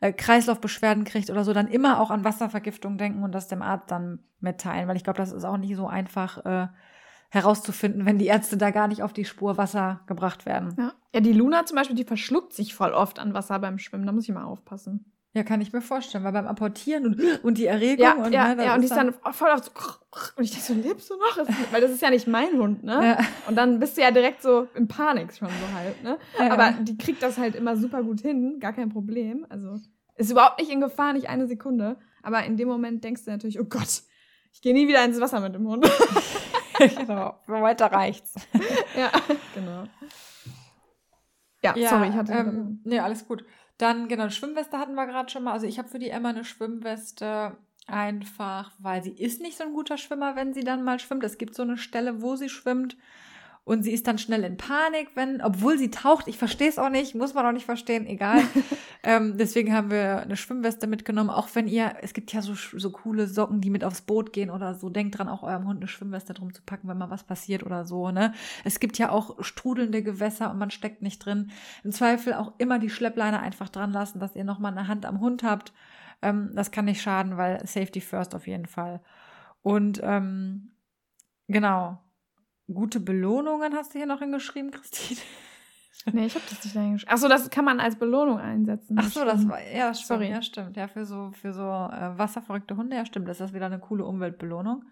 äh, Kreislaufbeschwerden kriegt oder so, dann immer auch an Wasservergiftung denken und das dem Arzt dann mitteilen, weil ich glaube, das ist auch nicht so einfach äh, herauszufinden, wenn die Ärzte da gar nicht auf die Spur Wasser gebracht werden. Ja. ja, die Luna zum Beispiel, die verschluckt sich voll oft an Wasser beim Schwimmen, da muss ich mal aufpassen. Ja, kann ich mir vorstellen, weil beim Apportieren und, und die Erregung ja, und ja, ne, ja, und die ist dann, voll auf so und ich dachte so, lebst du noch? Weil das ist ja nicht mein Hund, ne? Ja. Und dann bist du ja direkt so in Panik schon so halb, ne? Ja, Aber die kriegt das halt immer super gut hin, gar kein Problem. Also ist überhaupt nicht in Gefahr, nicht eine Sekunde. Aber in dem Moment denkst du natürlich, oh Gott, ich gehe nie wieder ins Wasser mit dem Hund. genau, weiter reicht's. ja, genau. Ja, ja sorry, ich hatte. Ähm, nee, alles gut. Dann, genau, Schwimmweste hatten wir gerade schon mal. Also ich habe für die Emma eine Schwimmweste einfach, weil sie ist nicht so ein guter Schwimmer, wenn sie dann mal schwimmt. Es gibt so eine Stelle, wo sie schwimmt und sie ist dann schnell in Panik, wenn, obwohl sie taucht. Ich verstehe es auch nicht, muss man auch nicht verstehen, egal. ähm, deswegen haben wir eine Schwimmweste mitgenommen. Auch wenn ihr, es gibt ja so, so coole Socken, die mit aufs Boot gehen oder so. Denkt dran, auch eurem Hund eine Schwimmweste drum zu packen, wenn mal was passiert oder so, ne? Es gibt ja auch strudelnde Gewässer und man steckt nicht drin. Im Zweifel auch immer die Schleppleine einfach dran lassen, dass ihr nochmal eine Hand am Hund habt. Ähm, das kann nicht schaden, weil Safety first auf jeden Fall. Und ähm, genau, Gute Belohnungen hast du hier noch hingeschrieben, Christine? Nee, ich habe das nicht hingeschrieben. Achso, das kann man als Belohnung einsetzen. Ach so, das war, ja, stimmt, Sorry. ja, stimmt. Ja, für so, für so äh, wasserverrückte Hunde, ja, stimmt. Das ist wieder eine coole Umweltbelohnung.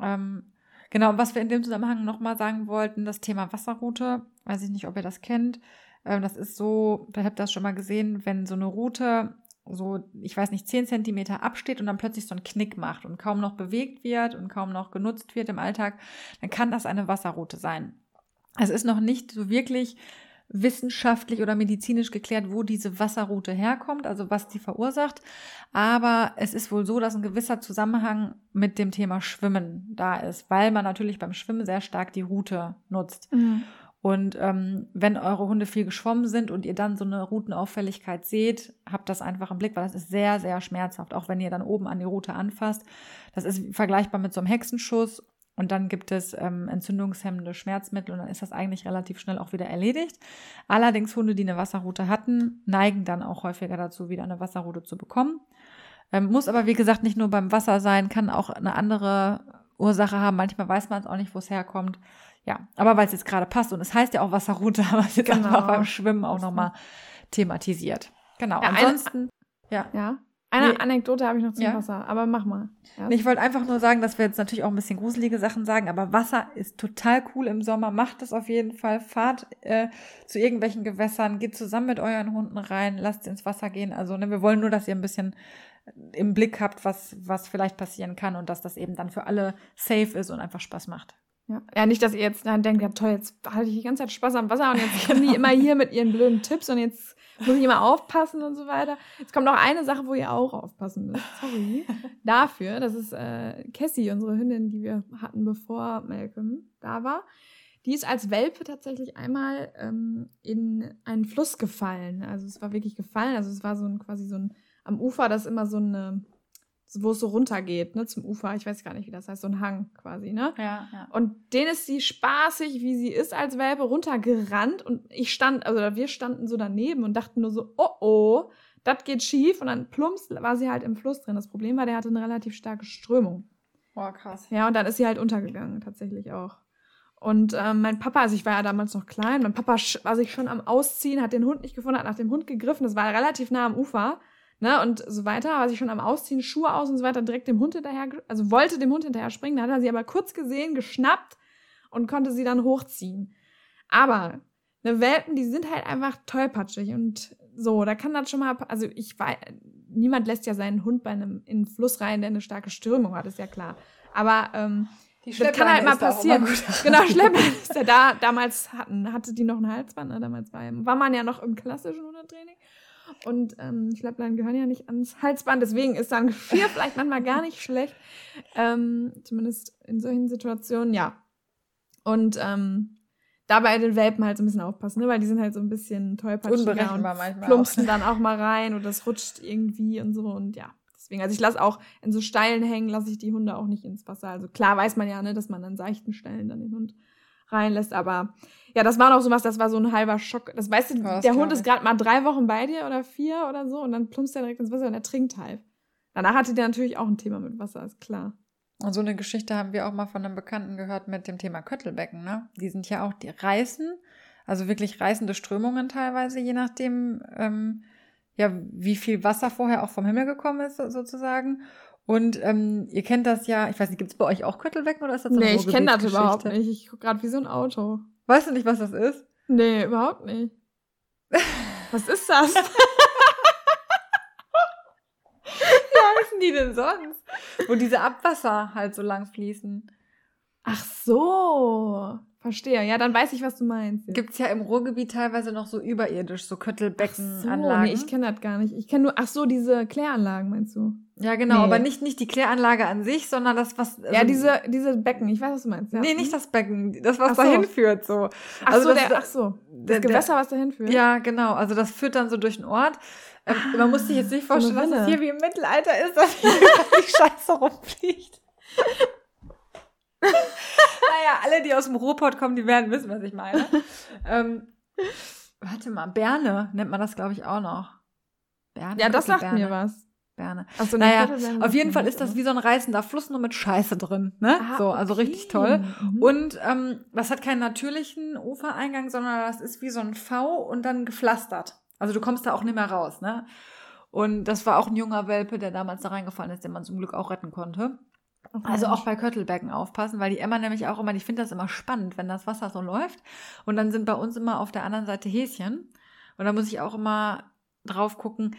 Ähm, genau, was wir in dem Zusammenhang nochmal sagen wollten, das Thema Wasserroute. Weiß ich nicht, ob ihr das kennt. Ähm, das ist so, vielleicht habt ihr das schon mal gesehen, wenn so eine Route so, ich weiß nicht, 10 Zentimeter absteht und dann plötzlich so einen Knick macht und kaum noch bewegt wird und kaum noch genutzt wird im Alltag, dann kann das eine Wasserroute sein. Es ist noch nicht so wirklich wissenschaftlich oder medizinisch geklärt, wo diese Wasserroute herkommt, also was die verursacht. Aber es ist wohl so, dass ein gewisser Zusammenhang mit dem Thema Schwimmen da ist, weil man natürlich beim Schwimmen sehr stark die Route nutzt. Mhm. Und ähm, wenn eure Hunde viel geschwommen sind und ihr dann so eine Routenauffälligkeit seht, habt das einfach im Blick, weil das ist sehr, sehr schmerzhaft, auch wenn ihr dann oben an die Route anfasst. Das ist vergleichbar mit so einem Hexenschuss und dann gibt es ähm, entzündungshemmende Schmerzmittel und dann ist das eigentlich relativ schnell auch wieder erledigt. Allerdings Hunde, die eine Wasserroute hatten, neigen dann auch häufiger dazu, wieder eine Wasserroute zu bekommen. Ähm, muss aber, wie gesagt, nicht nur beim Wasser sein, kann auch eine andere Ursache haben. Manchmal weiß man es auch nicht, wo es herkommt. Ja, aber weil es jetzt gerade passt und es heißt ja auch Wasserroute, haben wir es jetzt genau. einfach beim Schwimmen auch nochmal thematisiert. Genau. Ja, Ansonsten, ja. Ja. Eine nee. Anekdote habe ich noch zum ja? Wasser, aber mach mal. Ja. Ich wollte einfach nur sagen, dass wir jetzt natürlich auch ein bisschen gruselige Sachen sagen, aber Wasser ist total cool im Sommer. Macht es auf jeden Fall. Fahrt äh, zu irgendwelchen Gewässern, geht zusammen mit euren Hunden rein, lasst sie ins Wasser gehen. Also ne, wir wollen nur, dass ihr ein bisschen im Blick habt, was, was vielleicht passieren kann und dass das eben dann für alle safe ist und einfach Spaß macht. Ja. ja, nicht, dass ihr jetzt dann denkt, ja toll, jetzt hatte ich die ganze Zeit Spaß am Wasser und jetzt kommen die immer hier mit ihren blöden Tipps und jetzt muss ich immer aufpassen und so weiter. Jetzt kommt noch eine Sache, wo ihr auch aufpassen müsst. Sorry. Dafür, das ist äh, Cassie, unsere Hündin, die wir hatten, bevor Malcolm da war. Die ist als Welpe tatsächlich einmal ähm, in einen Fluss gefallen. Also es war wirklich gefallen. Also es war so ein quasi so ein am Ufer, das ist immer so eine wo es so runtergeht, ne, zum Ufer. Ich weiß gar nicht, wie das heißt, so ein Hang quasi, ne? Ja, ja. Und den ist sie spaßig, wie sie ist als Welpe, runtergerannt und ich stand, also wir standen so daneben und dachten nur so, oh oh, das geht schief und dann plumps war sie halt im Fluss drin. Das Problem war, der hatte eine relativ starke Strömung. Boah, krass. Ja, und dann ist sie halt untergegangen, tatsächlich auch. Und ähm, mein Papa, also ich war ja damals noch klein, mein Papa war sich schon am Ausziehen, hat den Hund nicht gefunden, hat nach dem Hund gegriffen, das war relativ nah am Ufer ne, und so weiter, war sich schon am Ausziehen, Schuhe aus und so weiter, direkt dem Hund hinterher, also wollte dem Hund hinterher springen, da hat er sie aber kurz gesehen, geschnappt und konnte sie dann hochziehen. Aber ne Welpen, die sind halt einfach tollpatschig und so, da kann das schon mal, also ich weiß, niemand lässt ja seinen Hund bei einem in einen Fluss rein, der eine starke Stürmung hat, ist ja klar. Aber ähm, das kann halt mal passieren. Genau, Schlepplein ist ja da. Damals hatten, hatte die noch ein Halsband, ne? Damals war, war man ja noch im klassischen Hundetraining. Und ähm, Schlepplein gehören ja nicht ans Halsband, deswegen ist dann Geschirr vielleicht manchmal gar nicht schlecht. Ähm, zumindest in solchen Situationen, ja. Und ähm, dabei den Welpen halt so ein bisschen aufpassen, ne? weil die sind halt so ein bisschen tollpatschig und plumpsen auch. dann auch mal rein oder es rutscht irgendwie und so und ja. Deswegen, also ich lasse auch in so Steilen hängen, lasse ich die Hunde auch nicht ins Wasser. Also klar weiß man ja, ne, dass man an seichten Stellen dann den Hund reinlässt. Aber ja, das war noch so was, das war so ein halber Schock. Das weißt du, ja, der Hund ist gerade mal drei Wochen bei dir oder vier oder so und dann plumpst er direkt ins Wasser und er trinkt halb. Danach hatte der natürlich auch ein Thema mit Wasser, ist klar. Und so eine Geschichte haben wir auch mal von einem Bekannten gehört mit dem Thema Köttelbecken, ne? Die sind ja auch, die reißen, also wirklich reißende Strömungen teilweise, je nachdem, ähm, ja, wie viel Wasser vorher auch vom Himmel gekommen ist, sozusagen. Und ähm, ihr kennt das ja, ich weiß nicht, gibt es bei euch auch Köttelbecken oder ist das so Nee, ich kenne das überhaupt nicht. Ich gucke gerade wie so ein Auto. Weißt du nicht, was das ist? Nee, überhaupt nicht. was ist das? Wie heißen die denn sonst? Wo diese Abwasser halt so lang fließen. Ach so. Verstehe, ja, dann weiß ich, was du meinst. Gibt es ja im Ruhrgebiet teilweise noch so überirdisch, so Köttelbeckenanlagen. So, nee, ich kenne das gar nicht. Ich kenne nur, ach so, diese Kläranlagen, meinst du? Ja, genau, nee. aber nicht, nicht die Kläranlage an sich, sondern das, was. Also ja, diese, diese Becken, ich weiß, was du meinst. Ja. Nee, nicht das Becken, das, was so. dahin führt, so. Ach also so, das, der, ach so, das der, Gewässer, was dahin führt. Ja, genau, also das führt dann so durch den Ort. Ähm, ah, man muss sich jetzt nicht vorstellen, so dass es hier wie im Mittelalter ist, dass hier die Scheiße rumfliegt. Naja, alle, die aus dem Ruhrpott kommen, die werden wissen, was ich meine. ähm, warte mal, Berne nennt man das, glaube ich, auch noch. Berne, ja, das sagt Berne. mir was. Berne. So, naja, auf jeden Fall ist das wie so ein reißender Fluss, nur mit Scheiße drin. Ne? Ah, so, also okay. richtig toll. Mhm. Und ähm, das hat keinen natürlichen Ufereingang, sondern das ist wie so ein V und dann gepflastert. Also du kommst da auch nicht mehr raus. Ne? Und das war auch ein junger Welpe, der damals da reingefallen ist, den man zum Glück auch retten konnte. Also auch bei Köttelbecken aufpassen, weil die Emma nämlich auch immer, ich finde das immer spannend, wenn das Wasser so läuft. Und dann sind bei uns immer auf der anderen Seite Häschen. Und da muss ich auch immer drauf gucken.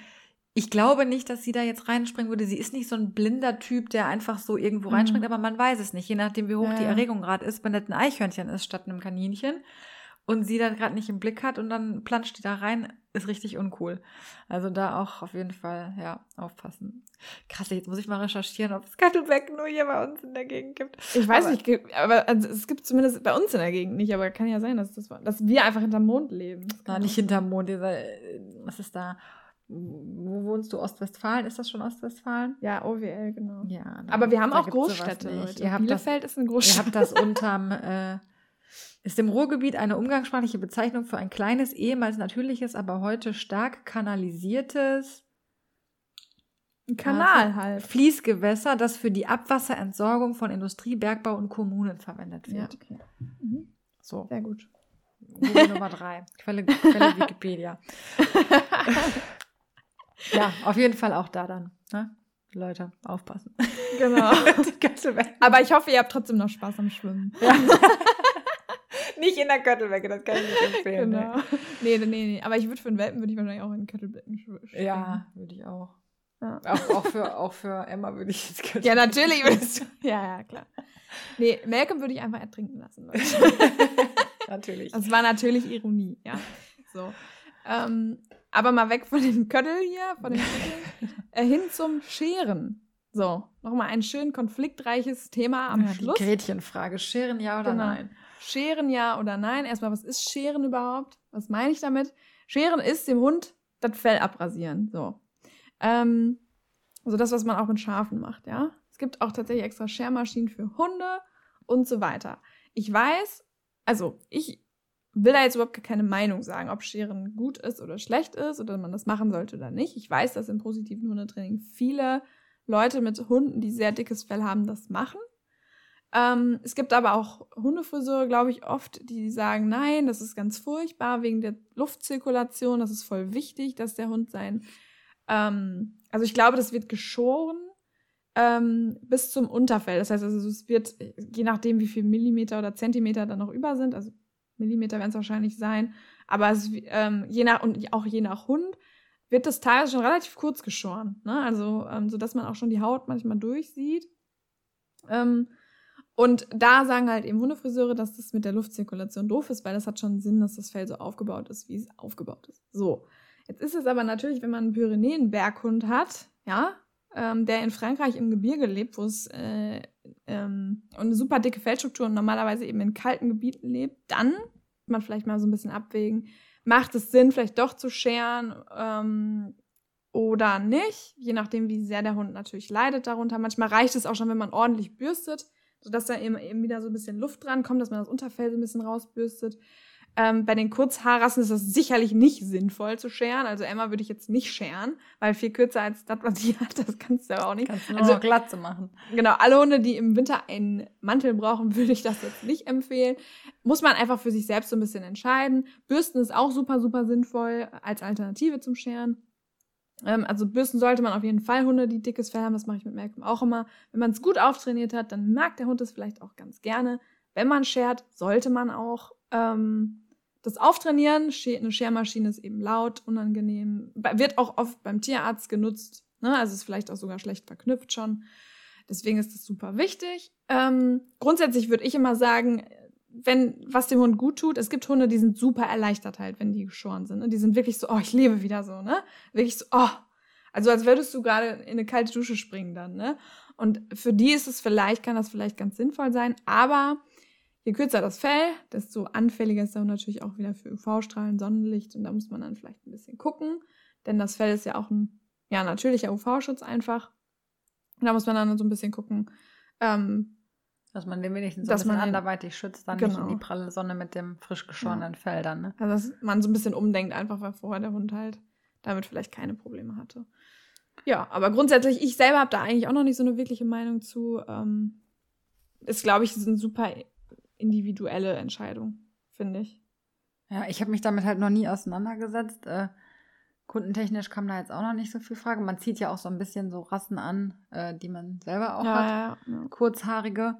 Ich glaube nicht, dass sie da jetzt reinspringen würde. Sie ist nicht so ein blinder Typ, der einfach so irgendwo reinspringt, Mhm. aber man weiß es nicht. Je nachdem, wie hoch Ja, die. Erregung gerade ist, wenn das ein Eichhörnchen ist statt einem Kaninchen und sie dann gerade nicht im Blick hat und dann planscht die da rein, ist richtig uncool. Also da auch auf jeden Fall, ja, aufpassen. Krass, jetzt muss ich mal recherchieren, ob es Kattleback nur hier bei uns in der Gegend gibt. Ich weiß Aber- nicht, aber also, es gibt zumindest bei uns in der Gegend nicht, aber kann ja sein, dass, das, dass wir einfach hinterm Mond leben. Na, nicht hinterm Mond, dieser, was ist da? Wo wohnst du? Ostwestfalen? Ist das schon Ostwestfalen? Ja, OWL, genau. Ja. Aber wir haben auch Großstädte. Leute. Ihr habt das, Bielefeld ist eine ihr Großstadt. habt das unterm, äh, ist im Ruhrgebiet eine umgangssprachliche Bezeichnung für ein kleines, ehemals natürliches, aber heute stark kanalisiertes Ein Kanal halt. Fließgewässer, das für die Abwasserentsorgung von Industrie, Bergbau und Kommunen verwendet Ja, wird. okay. Mhm. So, Sehr gut. Google Nummer drei. Quelle, Quelle Wikipedia. Ja, auf jeden Fall auch da dann. Ne? Leute, aufpassen. Genau. Aber ich hoffe, ihr habt trotzdem noch Spaß am Schwimmen. Ja. nicht in der Göttelwecke, das kann ich nicht empfehlen. Genau. Nee, nee, nee. Aber ich würde für einen Welpen würde ich wahrscheinlich auch in den Kettelbecken schwimmen. Ne? Ja, würde ich auch. Ja. Auch, auch, für, auch für Emma würde ich jetzt Göttelwecke. Ja, natürlich würdest du. Ja, ja, klar. Nee, Malcolm würde ich einfach ertrinken lassen. Natürlich. Das war natürlich Ironie, ja. So. Ähm, aber mal weg von dem Köttel hier, von dem Köttel, äh, hin zum Scheren. So, nochmal ein schön konfliktreiches Thema am ja, Schluss. Die Gretchenfrage. Scheren ja oder Genau. nein? Scheren ja oder nein? Erstmal, was ist Scheren überhaupt? Was meine ich damit? Scheren ist dem Hund das Fell abrasieren. So. Ähm, also das, was man auch mit Schafen macht, ja. Es gibt auch tatsächlich extra Schermaschinen für Hunde und so weiter. Ich weiß, also ich will da jetzt überhaupt keine Meinung sagen, ob Scheren gut ist oder schlecht ist oder man das machen sollte oder nicht. Ich weiß, dass im positiven Hundetraining viele Leute mit Hunden, die sehr dickes Fell haben, das machen. Ähm, es gibt aber auch Hundefriseure, glaube ich, oft, die sagen, nein, das ist ganz furchtbar wegen der Luftzirkulation. Das ist voll wichtig, dass der Hund sein. Ähm, also ich glaube, das wird geschoren ähm, bis zum Unterfell. Das heißt, also es wird, je nachdem, wie viel Millimeter oder Zentimeter da noch über sind, also Millimeter werden es wahrscheinlich sein, aber es, ähm, je nach und auch je nach Hund wird das teilweise schon relativ kurz geschoren. Ne? Also, ähm, sodass man auch schon die Haut manchmal durchsieht. Ähm, und da sagen halt eben Hundefriseure, dass das mit der Luftzirkulation doof ist, weil das hat schon Sinn, dass das Fell so aufgebaut ist, wie es aufgebaut ist. So. Jetzt ist es aber natürlich, wenn man einen Pyrenäen-Berghund hat, ja, ähm, der in Frankreich im Gebirge lebt, wo es äh, ähm, und eine super dicke Fellstruktur und normalerweise eben in kalten Gebieten lebt, dann man vielleicht mal so ein bisschen abwägen, macht es Sinn, vielleicht doch zu scheren ähm, oder nicht, je nachdem, wie sehr der Hund natürlich leidet darunter. Manchmal reicht es auch schon, wenn man ordentlich bürstet, sodass da eben, eben wieder so ein bisschen Luft dran kommt, dass man das Unterfell so ein bisschen rausbürstet. Ähm, bei den Kurzhaarrassen ist das sicherlich nicht sinnvoll zu scheren. Also Emma würde ich jetzt nicht scheren, weil viel kürzer als das, was sie hat, das kannst du aber auch nicht. Kannst nur Also- noch Glatze machen. Genau, alle Hunde, die im Winter einen Mantel brauchen, würde ich das jetzt nicht empfehlen. Muss man einfach für sich selbst so ein bisschen entscheiden. Bürsten ist auch super, super sinnvoll als Alternative zum Scheren. Ähm, also bürsten sollte man auf jeden Fall Hunde, die dickes Fell haben. Das mache ich mit Malcolm auch immer. Wenn man es gut auftrainiert hat, dann mag der Hund es vielleicht auch ganz gerne. Wenn man schert, sollte man auch ähm, das auftrainieren. Eine Schermaschine ist eben laut, unangenehm. Wird auch oft beim Tierarzt genutzt. Ne? Also ist vielleicht auch sogar schlecht verknüpft schon. Deswegen ist das super wichtig. Ähm, grundsätzlich würde ich immer sagen, wenn was dem Hund gut tut, es gibt Hunde, die sind super erleichtert halt, wenn die geschoren sind. Ne? Die sind wirklich so, oh, ich lebe wieder so, ne? Wirklich so, oh. Also als würdest du gerade in eine kalte Dusche springen dann, ne? Und für die ist es vielleicht, kann das vielleicht ganz sinnvoll sein, aber je kürzer das Fell, desto anfälliger ist der Hund natürlich auch wieder für UV-Strahlen, Sonnenlicht und da muss man dann vielleicht ein bisschen gucken, denn das Fell ist ja auch ein ja, natürlicher UV-Schutz einfach. Und da muss man dann so ein bisschen gucken, ähm, Dass man den wenigstens so Dass man anderweitig schützt, dann nicht in Genau. die pralle Sonne mit dem frisch geschorenen Fell dann, ne? Also, dass man so ein bisschen umdenkt, einfach weil vorher der Hund halt damit vielleicht keine Probleme hatte. Ja, aber grundsätzlich, ich selber habe da eigentlich auch noch nicht so eine wirkliche Meinung zu. Ähm, ist, glaube ich, eine super individuelle Entscheidung, finde ich. Ja, ich habe mich damit halt noch nie auseinandergesetzt. Äh, kundentechnisch kam da jetzt auch noch nicht so viel Frage. Man zieht ja auch so ein bisschen so Rassen an, äh, die man selber auch hat. ja, ja. Kurzhaarige.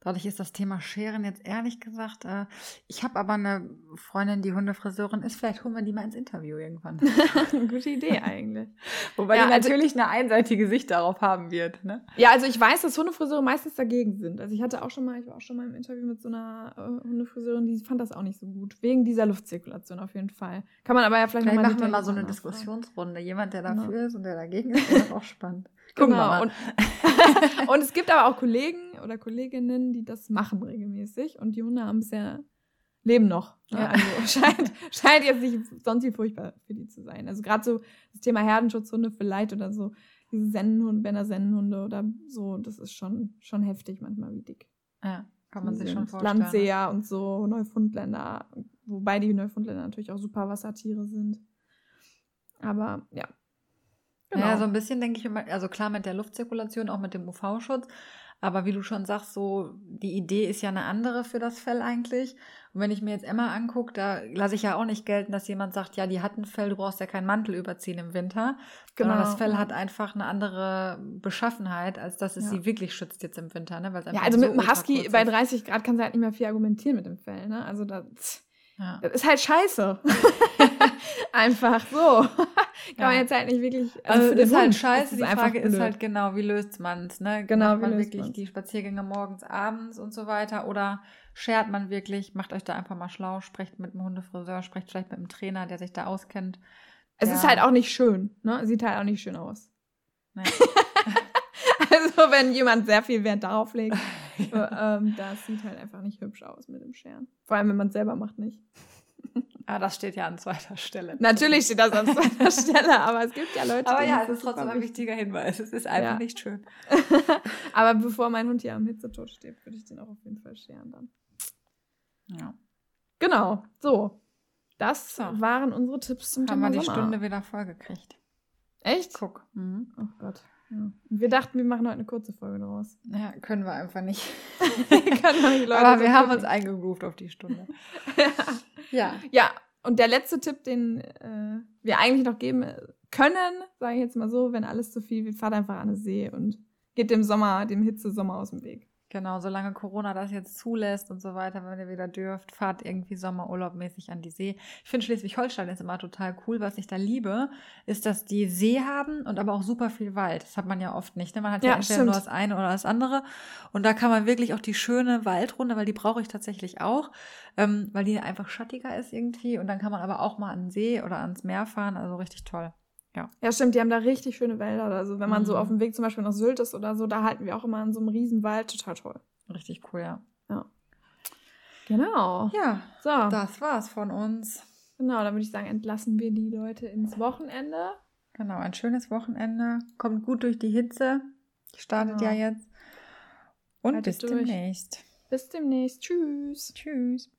Dadurch ist das Thema Scheren jetzt ehrlich gesagt. Äh, ich habe aber eine Freundin, die Hundefriseurin ist. Vielleicht holen wir die mal ins Interview irgendwann. Gute Idee eigentlich. Wobei Ja, die also- natürlich eine einseitige Sicht darauf haben wird. Ne? Ja, also ich weiß, dass Hundefriseure meistens dagegen sind. Also ich hatte auch schon mal, ich war auch schon mal im Interview mit so einer äh, Hundefriseurin, die fand das auch nicht so gut. Wegen dieser Luftzirkulation auf jeden Fall. Kann man aber ja vielleicht, Vielleicht mal machen wir mal so eine. Diskussionsrunde. Jemand, der dafür ist und der dagegen ist, doch auch spannend. Gucken wir Genau. mal. Und, und es gibt aber auch Kollegen oder Kolleginnen, die das machen regelmäßig. Und die Hunde haben es ja, leben noch. Ne? Ja. Also scheint, scheint jetzt nicht sonst wie furchtbar für die zu sein. Also gerade so das Thema Herdenschutzhunde vielleicht oder so, diese Sennenhunde, Berner Sennenhunde oder so, das ist schon, schon heftig manchmal, wie dick. ja, kann man die sich schon vorstellen. Landseher und so, Neufundländer. Wobei die Neufundländer natürlich auch super Wassertiere sind. Aber ja. Genau. Ja, so ein bisschen denke ich immer, also klar mit der Luftzirkulation, auch mit dem UV-Schutz. Aber wie du schon sagst, so die Idee ist ja eine andere für das Fell eigentlich. Und wenn ich mir jetzt Emma angucke, da lasse ich ja auch nicht gelten, dass jemand sagt, ja, die hat ein Fell, du brauchst ja keinen Mantel überziehen im Winter. Genau. Genau. das Fell hat einfach eine andere Beschaffenheit, als dass es Ja. sie wirklich schützt jetzt im Winter. Ne? Ja, also so mit dem Husky bei ist. 30 Grad kannst du halt nicht mehr viel argumentieren mit dem Fell. Ne? Also das, Ja. das ist halt scheiße. Einfach so. Kann Ja. man jetzt halt nicht wirklich. Also, den ist halt scheiße. Die einfach Frage ist blöd. halt genau, wie löst man es? Ne? Genau, Macht wie man wirklich man's? die Spaziergänge morgens, abends und so weiter? Oder schert man wirklich? Macht euch da einfach mal schlau, sprecht mit dem Hundefriseur, sprecht vielleicht mit dem Trainer, der sich da auskennt. Es Ja. ist halt auch nicht schön. Ne? Sieht halt auch nicht schön aus. Nee. Also wenn jemand sehr viel Wert darauf legt, äh, ähm, das sieht halt einfach nicht hübsch aus mit dem Scheren. Vor allem, wenn man es selber macht, nicht. Ah, das steht ja an zweiter Stelle. Natürlich steht das an zweiter Stelle, aber es gibt ja Leute, Aber ja, es ist trotzdem ein wichtig. wichtiger Hinweis. Es ist einfach Ja. nicht schön. aber bevor mein Hund hier am Hitzetod steht, würde ich den auch auf jeden Fall scheren dann. Ja. Genau, so. Das So. waren unsere Tipps zum Haben Thema wir die Sommer. Stunde wieder vollgekriegt. Echt? Guck. Mhm. Oh Gott. Ja. Wir dachten, wir machen heute eine kurze Folge daraus. Ja, können wir einfach nicht. Können doch nicht Aber wir haben uns eingegroovt auf die Stunde. Ja. Ja, und der letzte Tipp, den äh, wir eigentlich noch geben können, sage ich jetzt mal so, wenn alles zu viel wird, fahrt einfach an den See und geht dem Sommer, dem Hitzesommer aus dem Weg. Genau, solange Corona das jetzt zulässt und so weiter, wenn ihr wieder dürft, fahrt irgendwie Sommerurlaubmäßig an die See. Ich finde Schleswig-Holstein ist immer total cool. Was ich da liebe, ist, dass die See haben und aber auch super viel Wald. Das hat man ja oft nicht. Ne? Man hat ja, Ja, entweder nur stimmt. das eine oder das andere. Und da kann man wirklich auch die schöne Waldrunde, weil die brauche ich tatsächlich auch, ähm, weil die einfach schattiger ist irgendwie. Und dann kann man aber auch mal an den See oder ans Meer fahren. Also richtig toll. Ja, stimmt, die haben da richtig schöne Wälder. Also wenn man so Mhm. auf dem Weg zum Beispiel nach Sylt ist oder so, da halten wir auch immer in so einem riesen Wald. Total toll. Richtig cool, ja. Genau. Ja, So, das war's von uns. genau, dann würde ich sagen, entlassen wir die Leute ins Wochenende. Genau, ein schönes Wochenende. Kommt gut durch die Hitze. Startet Genau. ja jetzt. Und Haltet bis durch. demnächst. Bis demnächst. Tschüss. Tschüss.